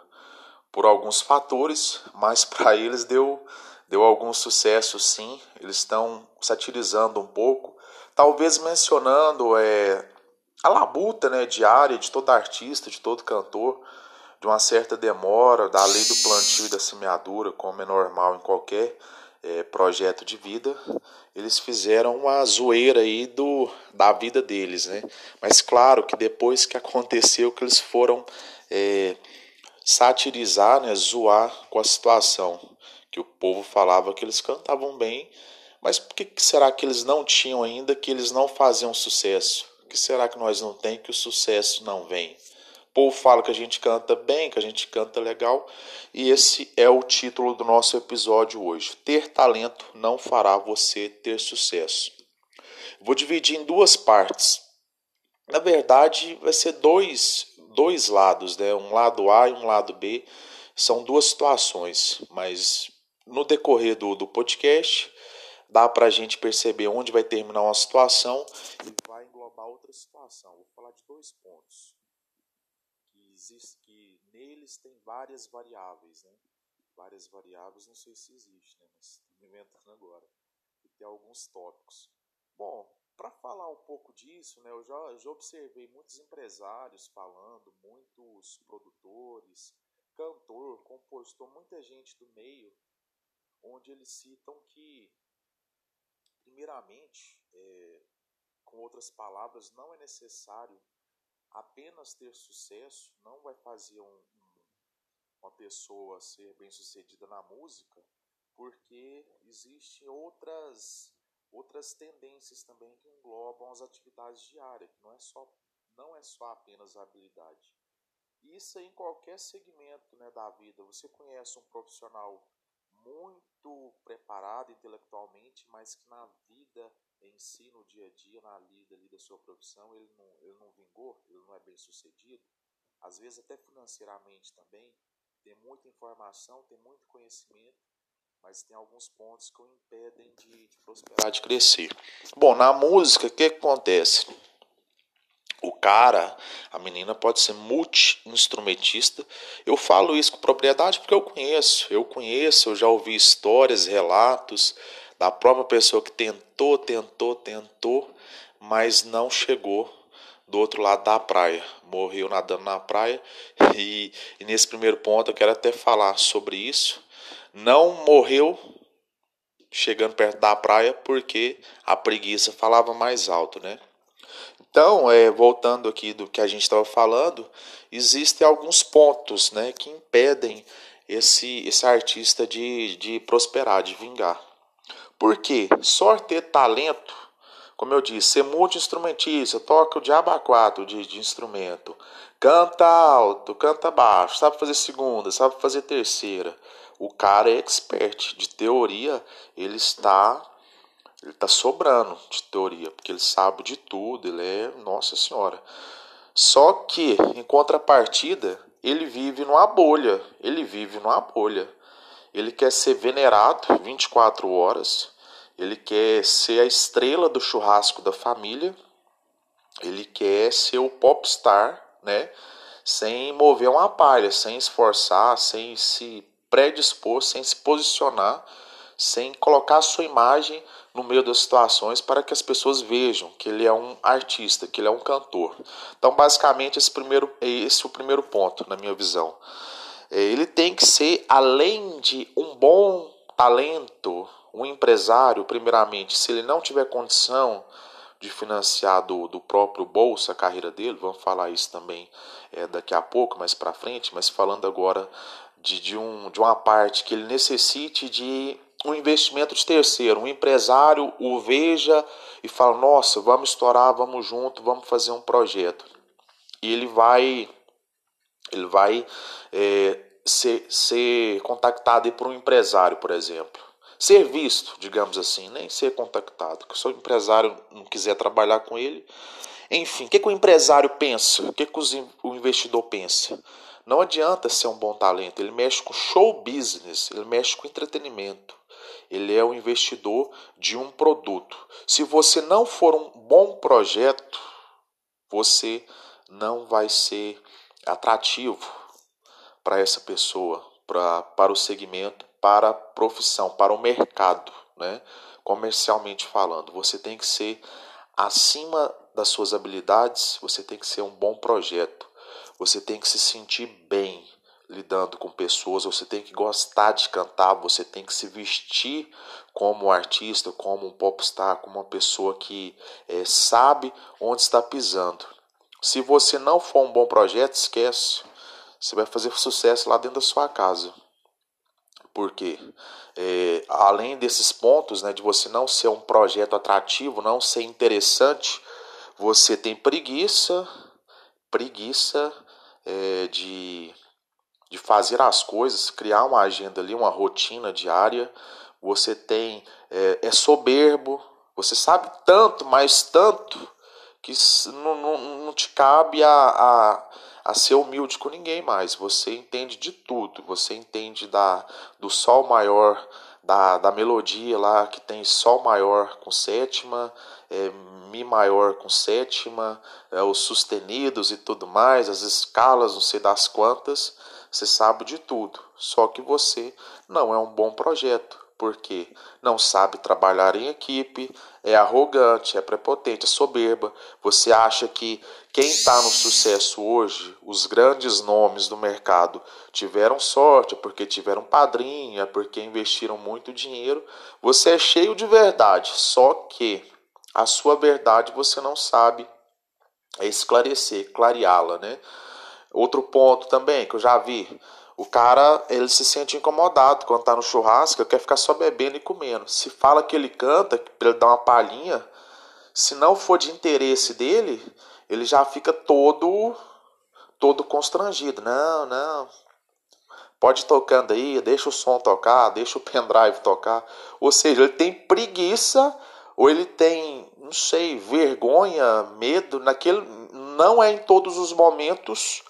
por alguns fatores, mas para eles deu, deu algum sucesso sim, eles estão satirizando um pouco, talvez mencionando é, a labuta né, diária de todo artista, de todo cantor, de uma certa demora, da lei do plantio e da semeadura, como é normal em qualquer é, projeto de vida, eles fizeram uma zoeira aí do, da vida deles, né? Mas claro que depois que aconteceu que eles foram é, satirizar, né, zoar com a situação, que o povo falava que eles cantavam bem, mas por que será que eles não tinham ainda que eles não faziam sucesso? Que será que nós não tem que o sucesso não vem? O povo fala que a gente canta bem, que a gente canta legal, e esse é o título do nosso episódio hoje. Ter talento não fará você ter sucesso. Vou dividir em duas partes. Na verdade, vai ser dois, dois lados, né? um lado A e um lado B. São duas situações, mas no decorrer do, do podcast dá para a gente perceber onde vai terminar uma situação outra situação. Vou falar de dois pontos que existe, que neles tem várias variáveis, né? Várias variáveis, não sei se existe, né? Mas estou inventando agora. E tem alguns tópicos. Bom, para falar um pouco disso, né? Eu já, já observei muitos empresários falando, muitos produtores, cantor, compositor, muita gente do meio, onde eles citam que Primeiramente, é, com outras palavras, não é necessário apenas ter sucesso não vai fazer um, um, uma pessoa ser bem sucedida na música, porque existem outras outras tendências também que englobam as atividades diárias, que não é só não é só apenas a habilidade. Isso em qualquer segmento né, da vida. Você conhece um profissional muito preparado intelectualmente, mas que na vida em si, no dia a dia, na lida ali da sua profissão, ele não, ele não vingou, ele não é bem sucedido. Às vezes até financeiramente também, tem muita informação, tem muito conhecimento, mas tem alguns pontos que o impedem de, de prosperar, de crescer. Bom, na música, o que, que acontece? O cara, a menina pode ser multi-instrumentista. Eu falo isso com propriedade porque eu conheço. Eu conheço, eu já ouvi histórias, relatos da própria pessoa que tentou, tentou, tentou, mas não chegou do outro lado da praia. Morreu nadando na praia. E, e nesse primeiro ponto eu quero até falar sobre isso. Não morreu chegando perto da praia porque a preguiça falava mais alto, né? Então, é, voltando aqui do que a gente estava falando, existem alguns pontos né, que impedem esse, esse artista de, de prosperar, de vingar. Por quê? Só ter talento, como eu disse, ser multi-instrumentista, toca o diabo a quatro de, de instrumento, canta alto, canta baixo, sabe fazer segunda, sabe fazer terceira. O cara é expert. De teoria, ele está ele está sobrando de teoria, porque ele sabe de tudo, ele é Nossa Senhora. Só que, em contrapartida, ele vive numa bolha. Ele vive numa bolha. Ele quer ser venerado 24 horas. Ele quer ser a estrela do churrasco da família. Ele quer ser o popstar, né? Sem mover uma palha, sem esforçar, sem se predispor, sem se posicionar, sem colocar a sua imagem no meio das situações para que as pessoas vejam que ele é um artista, que ele é um cantor. Então, basicamente, esse, primeiro, esse é o primeiro ponto, na minha visão. É, ele tem que ser, além de um bom talento, um empresário, primeiramente, se ele não tiver condição de financiar do, do próprio bolso a carreira dele, vamos falar isso também é, daqui a pouco, mais para frente, mas falando agora de, de, um, de uma parte que ele necessite de um investimento de terceiro, um empresário o veja e fala: Nossa, vamos estourar, vamos junto, vamos fazer um projeto. E ele vai, ele vai é, ser, ser contactado por um empresário, por exemplo. Ser visto, digamos assim, nem ser contactado. Se o empresário não quiser trabalhar com ele. Enfim, o que, que o empresário pensa? O que, que o investidor pensa? Não adianta ser um bom talento, ele mexe com show business, ele mexe com entretenimento ele é o investidor de um produto. Se você não for um bom projeto, você não vai ser atrativo para essa pessoa, para, para o segmento, para a profissão, para o mercado, né? comercialmente falando. Você tem que ser acima das suas habilidades, você tem que ser um bom projeto, você tem que se sentir bem lidando com pessoas, você tem que gostar de cantar, você tem que se vestir como um artista, como um popstar, como uma pessoa que é, sabe onde está pisando. Se você não for um bom projeto, esquece. Você vai fazer sucesso lá dentro da sua casa. Porque é, além desses pontos, né, de você não ser um projeto atrativo, não ser interessante, você tem preguiça, preguiça é, de de fazer as coisas, criar uma agenda ali, uma rotina diária. Você tem é, é soberbo, você sabe tanto, mas tanto que não, não, não te cabe a, a, a ser humilde com ninguém mais. Você entende de tudo. Você entende da, do sol maior, da, da melodia lá que tem sol maior com sétima, é, mi maior com sétima, é, os sustenidos e tudo mais, as escalas, não sei das quantas. Você sabe de tudo, só que você não é um bom projeto, porque não sabe trabalhar em equipe, é arrogante, é prepotente, é soberba. Você acha que quem está no sucesso hoje, os grandes nomes do mercado, tiveram sorte, porque tiveram padrinho, é porque investiram muito dinheiro. Você é cheio de verdade, só que a sua verdade você não sabe esclarecer, clareá-la, né? Outro ponto também que eu já vi, o cara ele se sente incomodado quando tá no churrasco, quer ficar só bebendo e comendo. Se fala que ele canta, para ele dar uma palhinha, se não for de interesse dele, ele já fica todo todo constrangido. Não, não. Pode ir tocando aí, deixa o som tocar, deixa o pendrive tocar. Ou seja, ele tem preguiça ou ele tem, não sei, vergonha, medo, naquele não é em todos os momentos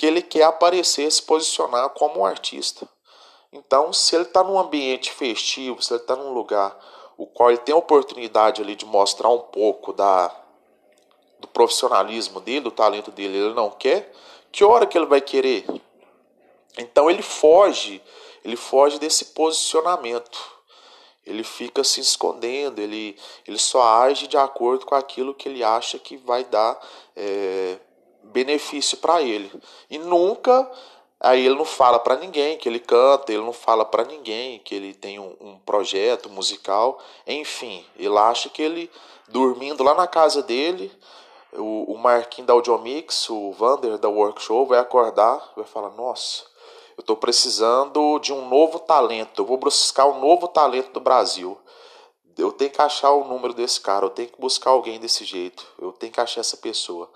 que ele quer aparecer, se posicionar como um artista. Então, se ele está num ambiente festivo, se ele está num lugar o qual ele tem a oportunidade ali de mostrar um pouco da, do profissionalismo dele, do talento dele, ele não quer, que hora que ele vai querer? Então ele foge, ele foge desse posicionamento. Ele fica se escondendo, ele, ele só age de acordo com aquilo que ele acha que vai dar é, benefício para ele. E nunca Aí ele não fala para ninguém que ele canta, ele não fala para ninguém que ele tem um, um, projeto musical, enfim, ele acha que ele dormindo lá na casa dele, o, o Marquinhos da Audiomix, o Vander da Workshop vai acordar, vai falar: Nossa, eu estou precisando de um novo talento, eu vou buscar um novo talento do Brasil. Eu tenho que achar o número desse cara, eu tenho que buscar alguém desse jeito, eu tenho que achar essa pessoa.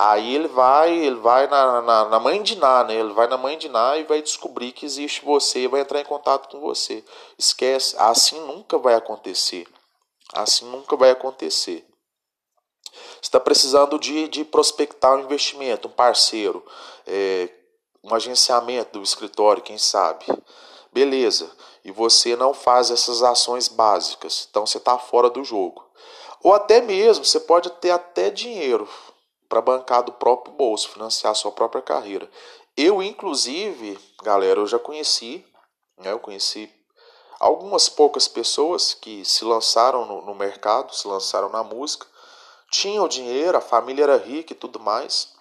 Aí ele vai, ele vai na, na, na, mãe de Ná, né? Ele vai na mãe de Ná e vai descobrir que existe você e vai entrar em contato com você. Esquece, assim nunca vai acontecer. Assim nunca vai acontecer. Você está precisando de, de prospectar um investimento, um parceiro, é, um agenciamento do escritório, quem sabe. Beleza. E você não faz essas ações básicas. Então você está fora do jogo. Ou até mesmo, você pode ter até dinheiro para bancar do próprio bolso, financiar a sua própria carreira. Eu, inclusive, galera, eu já conheci, né, eu conheci algumas poucas pessoas que se lançaram no, no mercado, se lançaram na música, tinham dinheiro, a família era rica e tudo mais,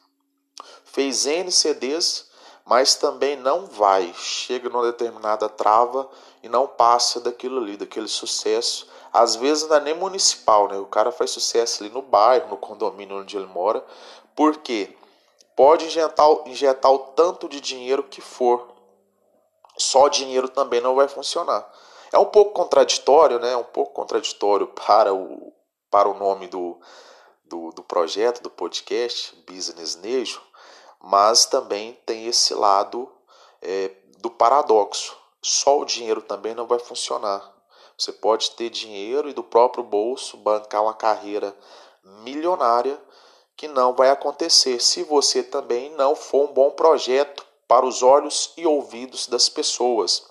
fez N CDs, mas também não vai, chega numa determinada trava e não passa daquilo ali, daquele sucesso às vezes não é nem municipal, né? O cara faz sucesso ali no bairro, no condomínio onde ele mora, porque pode injetar, injetar o tanto de dinheiro que for. Só dinheiro também não vai funcionar. É um pouco contraditório, né? É um pouco contraditório para o, para o nome do, do, do projeto, do podcast, Business Nejo, mas também tem esse lado é, do paradoxo. Só o dinheiro também não vai funcionar. Você pode ter dinheiro e do próprio bolso bancar uma carreira milionária que não vai acontecer se você também não for um bom projeto para os olhos e ouvidos das pessoas.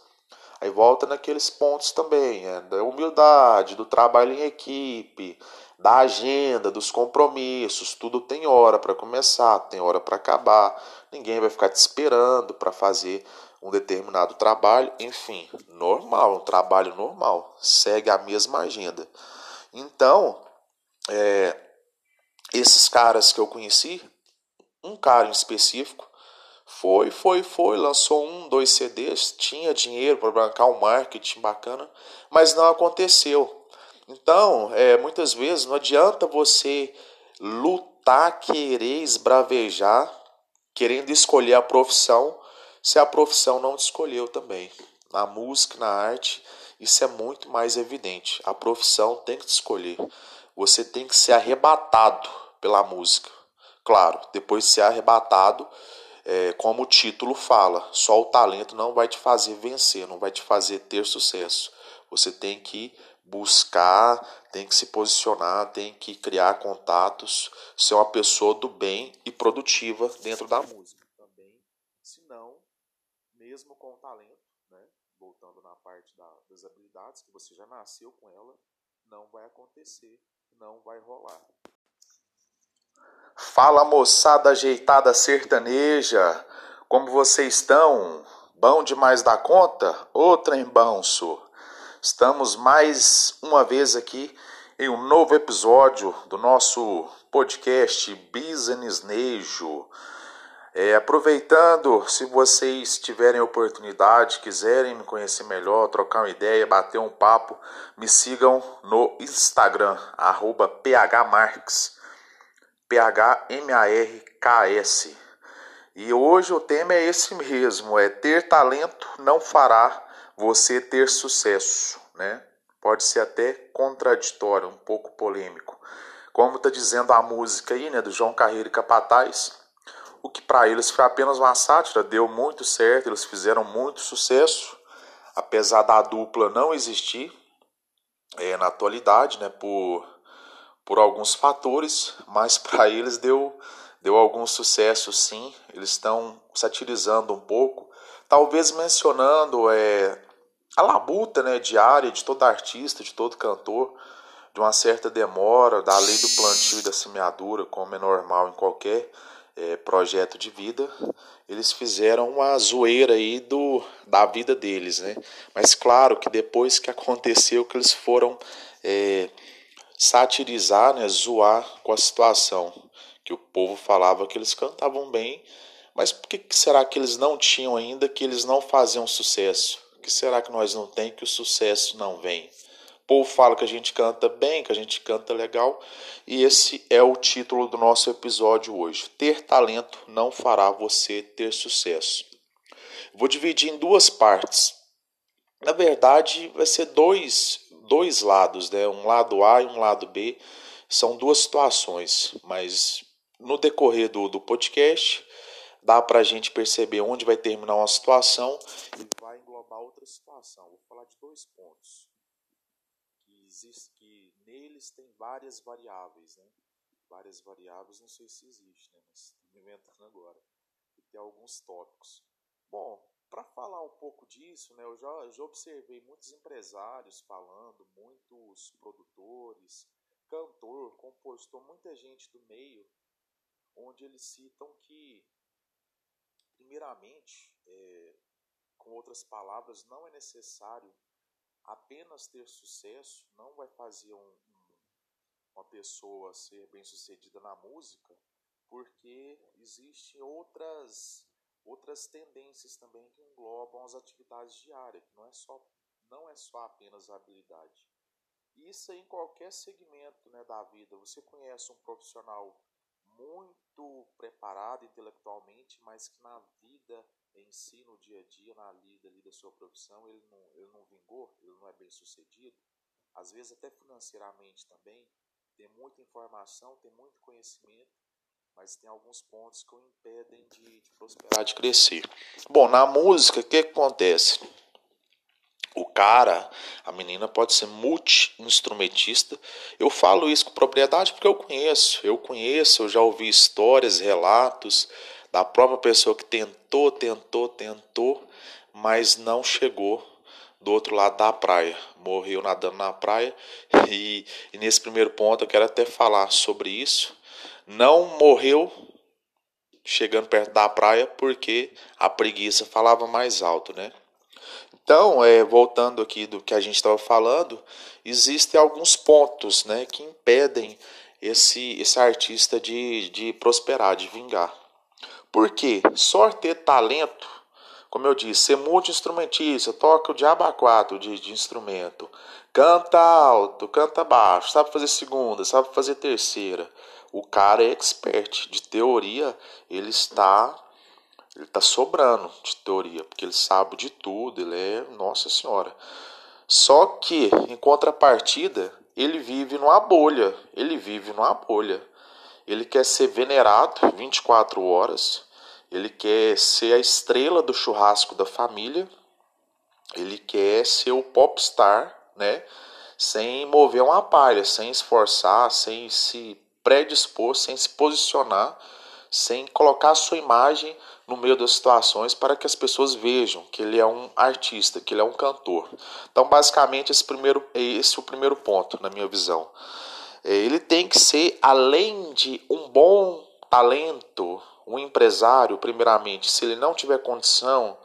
Aí volta naqueles pontos também, é, da humildade, do trabalho em equipe, da agenda, dos compromissos, tudo tem hora para começar, tem hora para acabar. Ninguém vai ficar te esperando para fazer um determinado trabalho, enfim, normal, um trabalho normal, segue a mesma agenda. Então, é, esses caras que eu conheci, um cara em específico, foi, foi, foi, lançou um, dois CDs, tinha dinheiro para bancar um marketing bacana, mas não aconteceu. Então, é, muitas vezes não adianta você lutar, querer esbravejar, querendo escolher a profissão se a profissão não te escolheu também. Na música, na arte, isso é muito mais evidente. A profissão tem que te escolher. Você tem que ser arrebatado pela música. Claro, depois de ser arrebatado, é, como o título fala, só o talento não vai te fazer vencer, não vai te fazer ter sucesso. Você tem que buscar, tem que se posicionar, tem que criar contatos, ser uma pessoa do bem e produtiva dentro da música mesmo com o talento, né, voltando na parte da, das habilidades, que você já nasceu com ela, não vai acontecer, não vai rolar. Fala moçada ajeitada sertaneja, como vocês estão? Bom demais da conta? Ô trem banso! Estamos mais uma vez aqui em um novo episódio do nosso podcast Business Nejo. É, aproveitando, se vocês tiverem oportunidade, quiserem me conhecer melhor, trocar uma ideia, bater um papo, me sigam no Instagram, phmarques. P-H-M-A-R-K-S. E hoje o tema é esse mesmo: é ter talento não fará você ter sucesso, né? Pode ser até contraditório, um pouco polêmico. Como está dizendo a música aí, né, do João Carreiro e Capataz, o que para eles foi apenas uma sátira, deu muito certo, eles fizeram muito sucesso, apesar da dupla não existir é, na atualidade, né, por, por alguns fatores, mas para eles deu, deu algum sucesso sim, eles estão satirizando um pouco, talvez mencionando é, a labuta né, diária de todo artista, de todo cantor, de uma certa demora, da lei do plantio e da semeadura, como é normal em qualquer é, projeto de vida, eles fizeram uma zoeira aí do, da vida deles, né? Mas claro que depois que aconteceu que eles foram é, satirizar, né, zoar com a situação, que o povo falava que eles cantavam bem, mas por que será que eles não tinham ainda, que eles não faziam sucesso? que será que nós não tem que o sucesso não vem? Povo fala que a gente canta bem, que a gente canta legal, e esse é o título do nosso episódio hoje. Ter talento não fará você ter sucesso. Vou dividir em duas partes. Na verdade, vai ser dois, dois lados, né? um lado A e um lado B. São duas situações, mas no decorrer do, do podcast dá para a gente perceber onde vai terminar uma situação e vai englobar outra situação. Vou falar de dois pontos existe, que neles tem várias variáveis, né? Várias variáveis, não sei se existe, né? Mas estou me inventando agora. E tem alguns tópicos. Bom, para falar um pouco disso, né? Eu já, já observei muitos empresários falando, muitos produtores, cantor, compositor, muita gente do meio, onde eles citam que Primeiramente, é, com outras palavras, não é necessário apenas ter sucesso, não vai fazer um, um, uma pessoa ser bem sucedida na música, porque existem outras outras tendências também que englobam as atividades diárias, que não é só não é só apenas a habilidade. Isso em qualquer segmento né, da vida. Você conhece um profissional muito preparado intelectualmente, mas que na vida em si, no dia a dia, na lida ali da sua profissão, ele não, ele não vingou, ele não é bem sucedido. Às vezes até financeiramente também, tem muita informação, tem muito conhecimento, mas tem alguns pontos que o impedem de, de prosperar, de crescer. Bom, na música, o que, que acontece? o cara, a menina pode ser multi-instrumentista. Eu falo isso com propriedade porque eu conheço. Eu conheço, eu já ouvi histórias, relatos da própria pessoa que tentou, tentou, tentou, mas não chegou do outro lado da praia. Morreu nadando na praia. E, e nesse primeiro ponto eu quero até falar sobre isso. Não morreu chegando perto da praia porque a preguiça falava mais alto, né? Então, é, voltando aqui do que a gente estava falando, existem alguns pontos né, que impedem esse, esse artista de, de prosperar, de vingar. Por quê? Só ter talento, como eu disse, ser multi-instrumentista, toca o diabo quatro de, de instrumento, canta alto, canta baixo, sabe fazer segunda, sabe fazer terceira. O cara é expert. De teoria, ele está ele está sobrando de teoria, porque ele sabe de tudo, ele é Nossa Senhora. Só que, em contrapartida, ele vive numa bolha. Ele vive numa bolha. Ele quer ser venerado 24 horas. Ele quer ser a estrela do churrasco da família. Ele quer ser o popstar, né? Sem mover uma palha, sem esforçar, sem se predispor, sem se posicionar, sem colocar a sua imagem no meio das situações para que as pessoas vejam que ele é um artista, que ele é um cantor. Então, basicamente, esse, primeiro, esse é o primeiro ponto, na minha visão. É, ele tem que ser, além de um bom talento, um empresário, primeiramente, se ele não tiver condição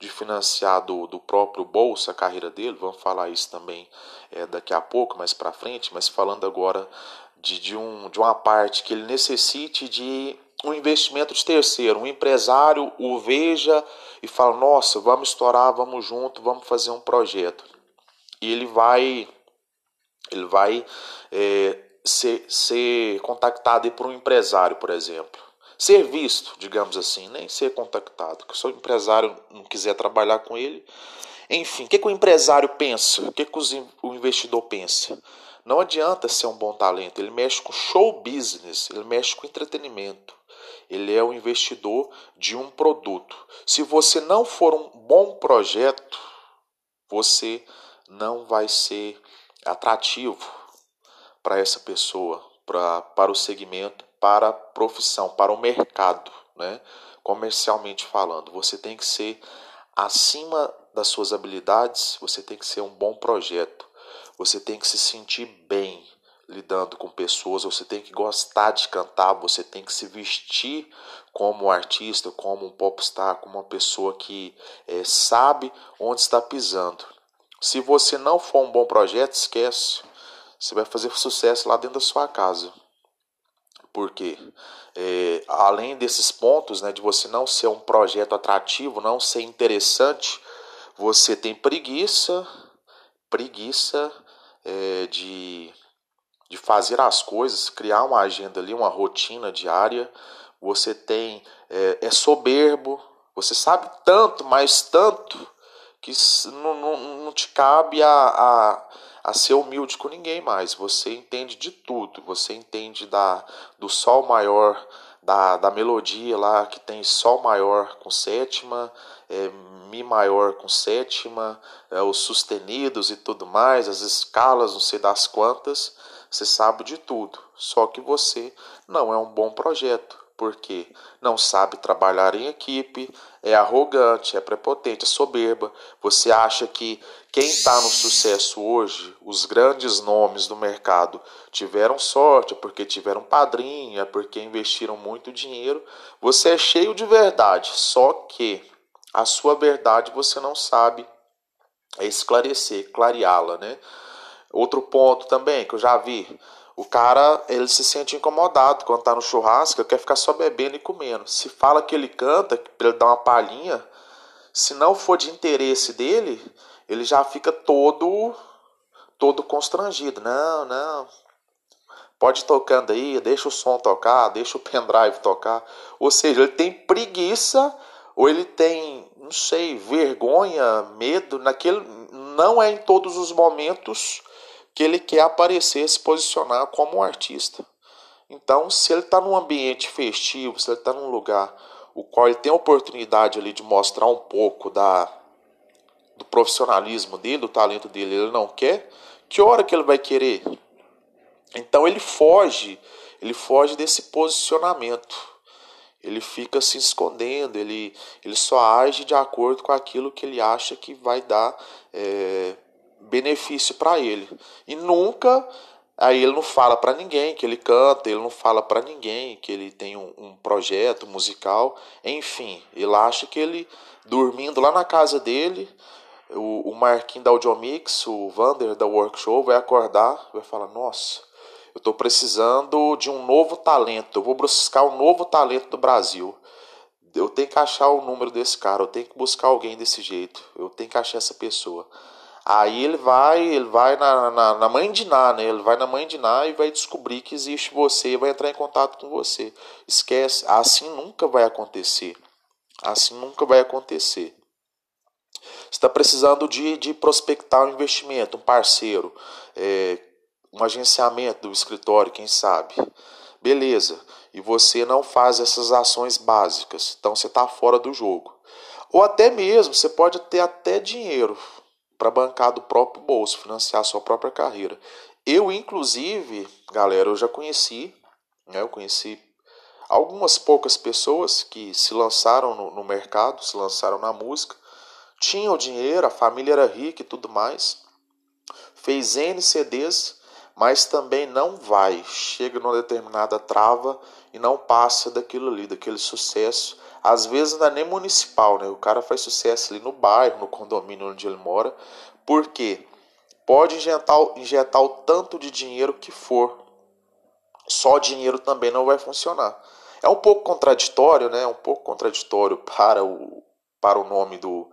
de financiar do, do próprio bolso a carreira dele, vamos falar isso também é, daqui a pouco, mais para frente, mas falando agora de, de, um, de uma parte que ele necessite de um investimento de terceiro, um empresário o veja e fala: Nossa, vamos estourar, vamos junto, vamos fazer um projeto. E ele vai, ele vai é, ser, ser contactado por um empresário, por exemplo. Ser visto, digamos assim, nem ser contactado. Se o empresário não quiser trabalhar com ele. Enfim, o que, que o empresário pensa? O que, que o investidor pensa? Não adianta ser um bom talento, ele mexe com show business, ele mexe com entretenimento. Ele é o investidor de um produto. Se você não for um bom projeto, você não vai ser atrativo para essa pessoa, pra, para o segmento, para a profissão, para o mercado, né? comercialmente falando. Você tem que ser acima das suas habilidades, você tem que ser um bom projeto, você tem que se sentir bem lidando com pessoas, você tem que gostar de cantar, você tem que se vestir como artista, como um popstar, como uma pessoa que é, sabe onde está pisando. Se você não for um bom projeto, esquece. Você vai fazer sucesso lá dentro da sua casa. Porque é, além desses pontos, né, de você não ser um projeto atrativo, não ser interessante, você tem preguiça, preguiça é, de, de fazer as coisas, criar uma agenda ali, uma rotina diária. Você tem é, é soberbo, você sabe tanto, mas tanto que não, não, não te cabe a, a, a ser humilde com ninguém mais. Você entende de tudo. Você entende da, do sol maior, da, da melodia lá que tem sol maior com sétima, é, mi maior com sétima, é, os sustenidos e tudo mais, as escalas, não sei das quantas. Você sabe de tudo. Só que você não é um bom projeto porque não sabe trabalhar em equipe, é arrogante, é prepotente, é soberba. Você acha que quem está no sucesso hoje, os grandes nomes do mercado, tiveram sorte, é porque tiveram padrinho, é porque investiram muito dinheiro. Você é cheio de verdade, só que a sua verdade você não sabe esclarecer, clareá-la, né? Outro ponto também que eu já vi, o cara, ele se sente incomodado quando tá no churrasco, quer ficar só bebendo e comendo. Se fala que ele canta, para ele dar uma palhinha, se não for de interesse dele, ele já fica todo todo constrangido. Não, não. Pode tocando aí, deixa o som tocar, deixa o pendrive tocar. Ou seja, ele tem preguiça ou ele tem, não sei, vergonha, medo, naquele não é em todos os momentos que ele quer aparecer, se posicionar como um artista. Então, se ele está num ambiente festivo, se ele está num lugar o qual ele tem a oportunidade ali de mostrar um pouco da, do profissionalismo dele, do talento dele, ele não quer, que hora que ele vai querer? Então ele foge, ele foge desse posicionamento. Ele fica se escondendo, ele, ele só age de acordo com aquilo que ele acha que vai dar é, benefício para ele. E nunca aí ele não fala para ninguém que ele canta, ele não fala para ninguém que ele tem um, um, projeto musical, enfim, ele acha que ele dormindo lá na casa dele, o, o Marquinhos da Audiomix, o Vander da Workshop vai acordar, vai falar: "Nossa, eu estou precisando de um novo talento, eu vou buscar um novo talento do Brasil." Eu tenho que achar o número desse cara, eu tenho que buscar alguém desse jeito, eu tenho que achar essa pessoa. Aí ele vai, ele vai na, na, na, mãe de Ná, né? Ele vai na mãe de Ná e vai descobrir que existe você e vai entrar em contato com você. Esquece, assim nunca vai acontecer. Assim nunca vai acontecer. Você está precisando de, de prospectar um investimento, um parceiro, é, um agenciamento do escritório, quem sabe. Beleza. E você não faz essas ações básicas. Então você está fora do jogo. Ou até mesmo, você pode ter até dinheiro para bancar do próprio bolso, financiar a sua própria carreira. Eu, inclusive, galera, eu já conheci, né, eu conheci algumas poucas pessoas que se lançaram no, no mercado, se lançaram na música, tinham dinheiro, a família era rica e tudo mais, fez N CDs, mas também não vai, chega numa determinada trava e não passa daquilo ali, daquele sucesso às vezes não é nem municipal, né? O cara faz sucesso ali no bairro, no condomínio onde ele mora, porque pode injetar, injetar o tanto de dinheiro que for. Só dinheiro também não vai funcionar. É um pouco contraditório, né? É um pouco contraditório para o, para o nome do,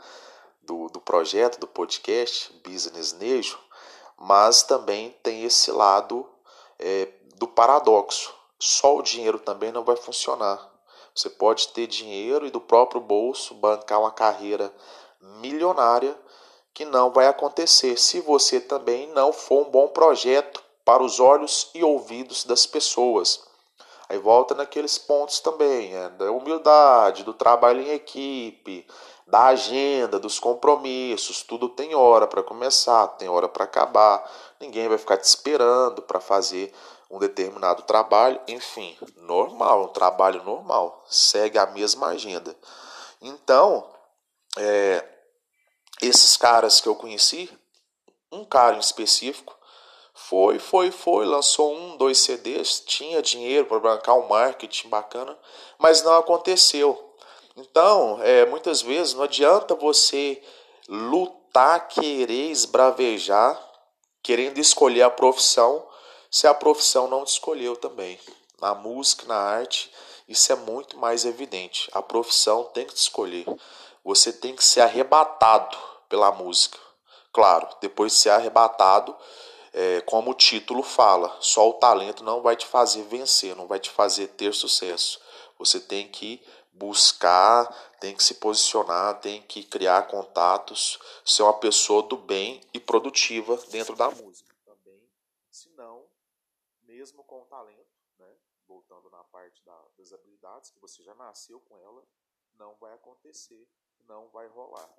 do, do projeto, do podcast, Business Nejo, mas também tem esse lado é, do paradoxo. Só o dinheiro também não vai funcionar. Você pode ter dinheiro e do próprio bolso bancar uma carreira milionária que não vai acontecer se você também não for um bom projeto para os olhos e ouvidos das pessoas. Aí volta naqueles pontos também, é, da humildade, do trabalho em equipe, da agenda, dos compromissos, tudo tem hora para começar, tem hora para acabar. Ninguém vai ficar te esperando para fazer um determinado trabalho, enfim, normal, um trabalho normal, segue a mesma agenda. Então, é, esses caras que eu conheci, um cara em específico, foi, foi, foi, lançou um, dois CDs, tinha dinheiro para bancar um marketing bacana, mas não aconteceu. Então, é, muitas vezes não adianta você lutar, querer esbravejar, querendo escolher a profissão, se a profissão não te escolheu também. Na música, na arte, isso é muito mais evidente. A profissão tem que te escolher. Você tem que ser arrebatado pela música. Claro, depois de ser arrebatado, é, como o título fala, só o talento não vai te fazer vencer, não vai te fazer ter sucesso. Você tem que buscar, tem que se posicionar, tem que criar contatos, ser uma pessoa do bem e produtiva dentro da música mesmo com o talento, né, voltando na parte da, das habilidades que você já nasceu com ela, não vai acontecer, não vai rolar.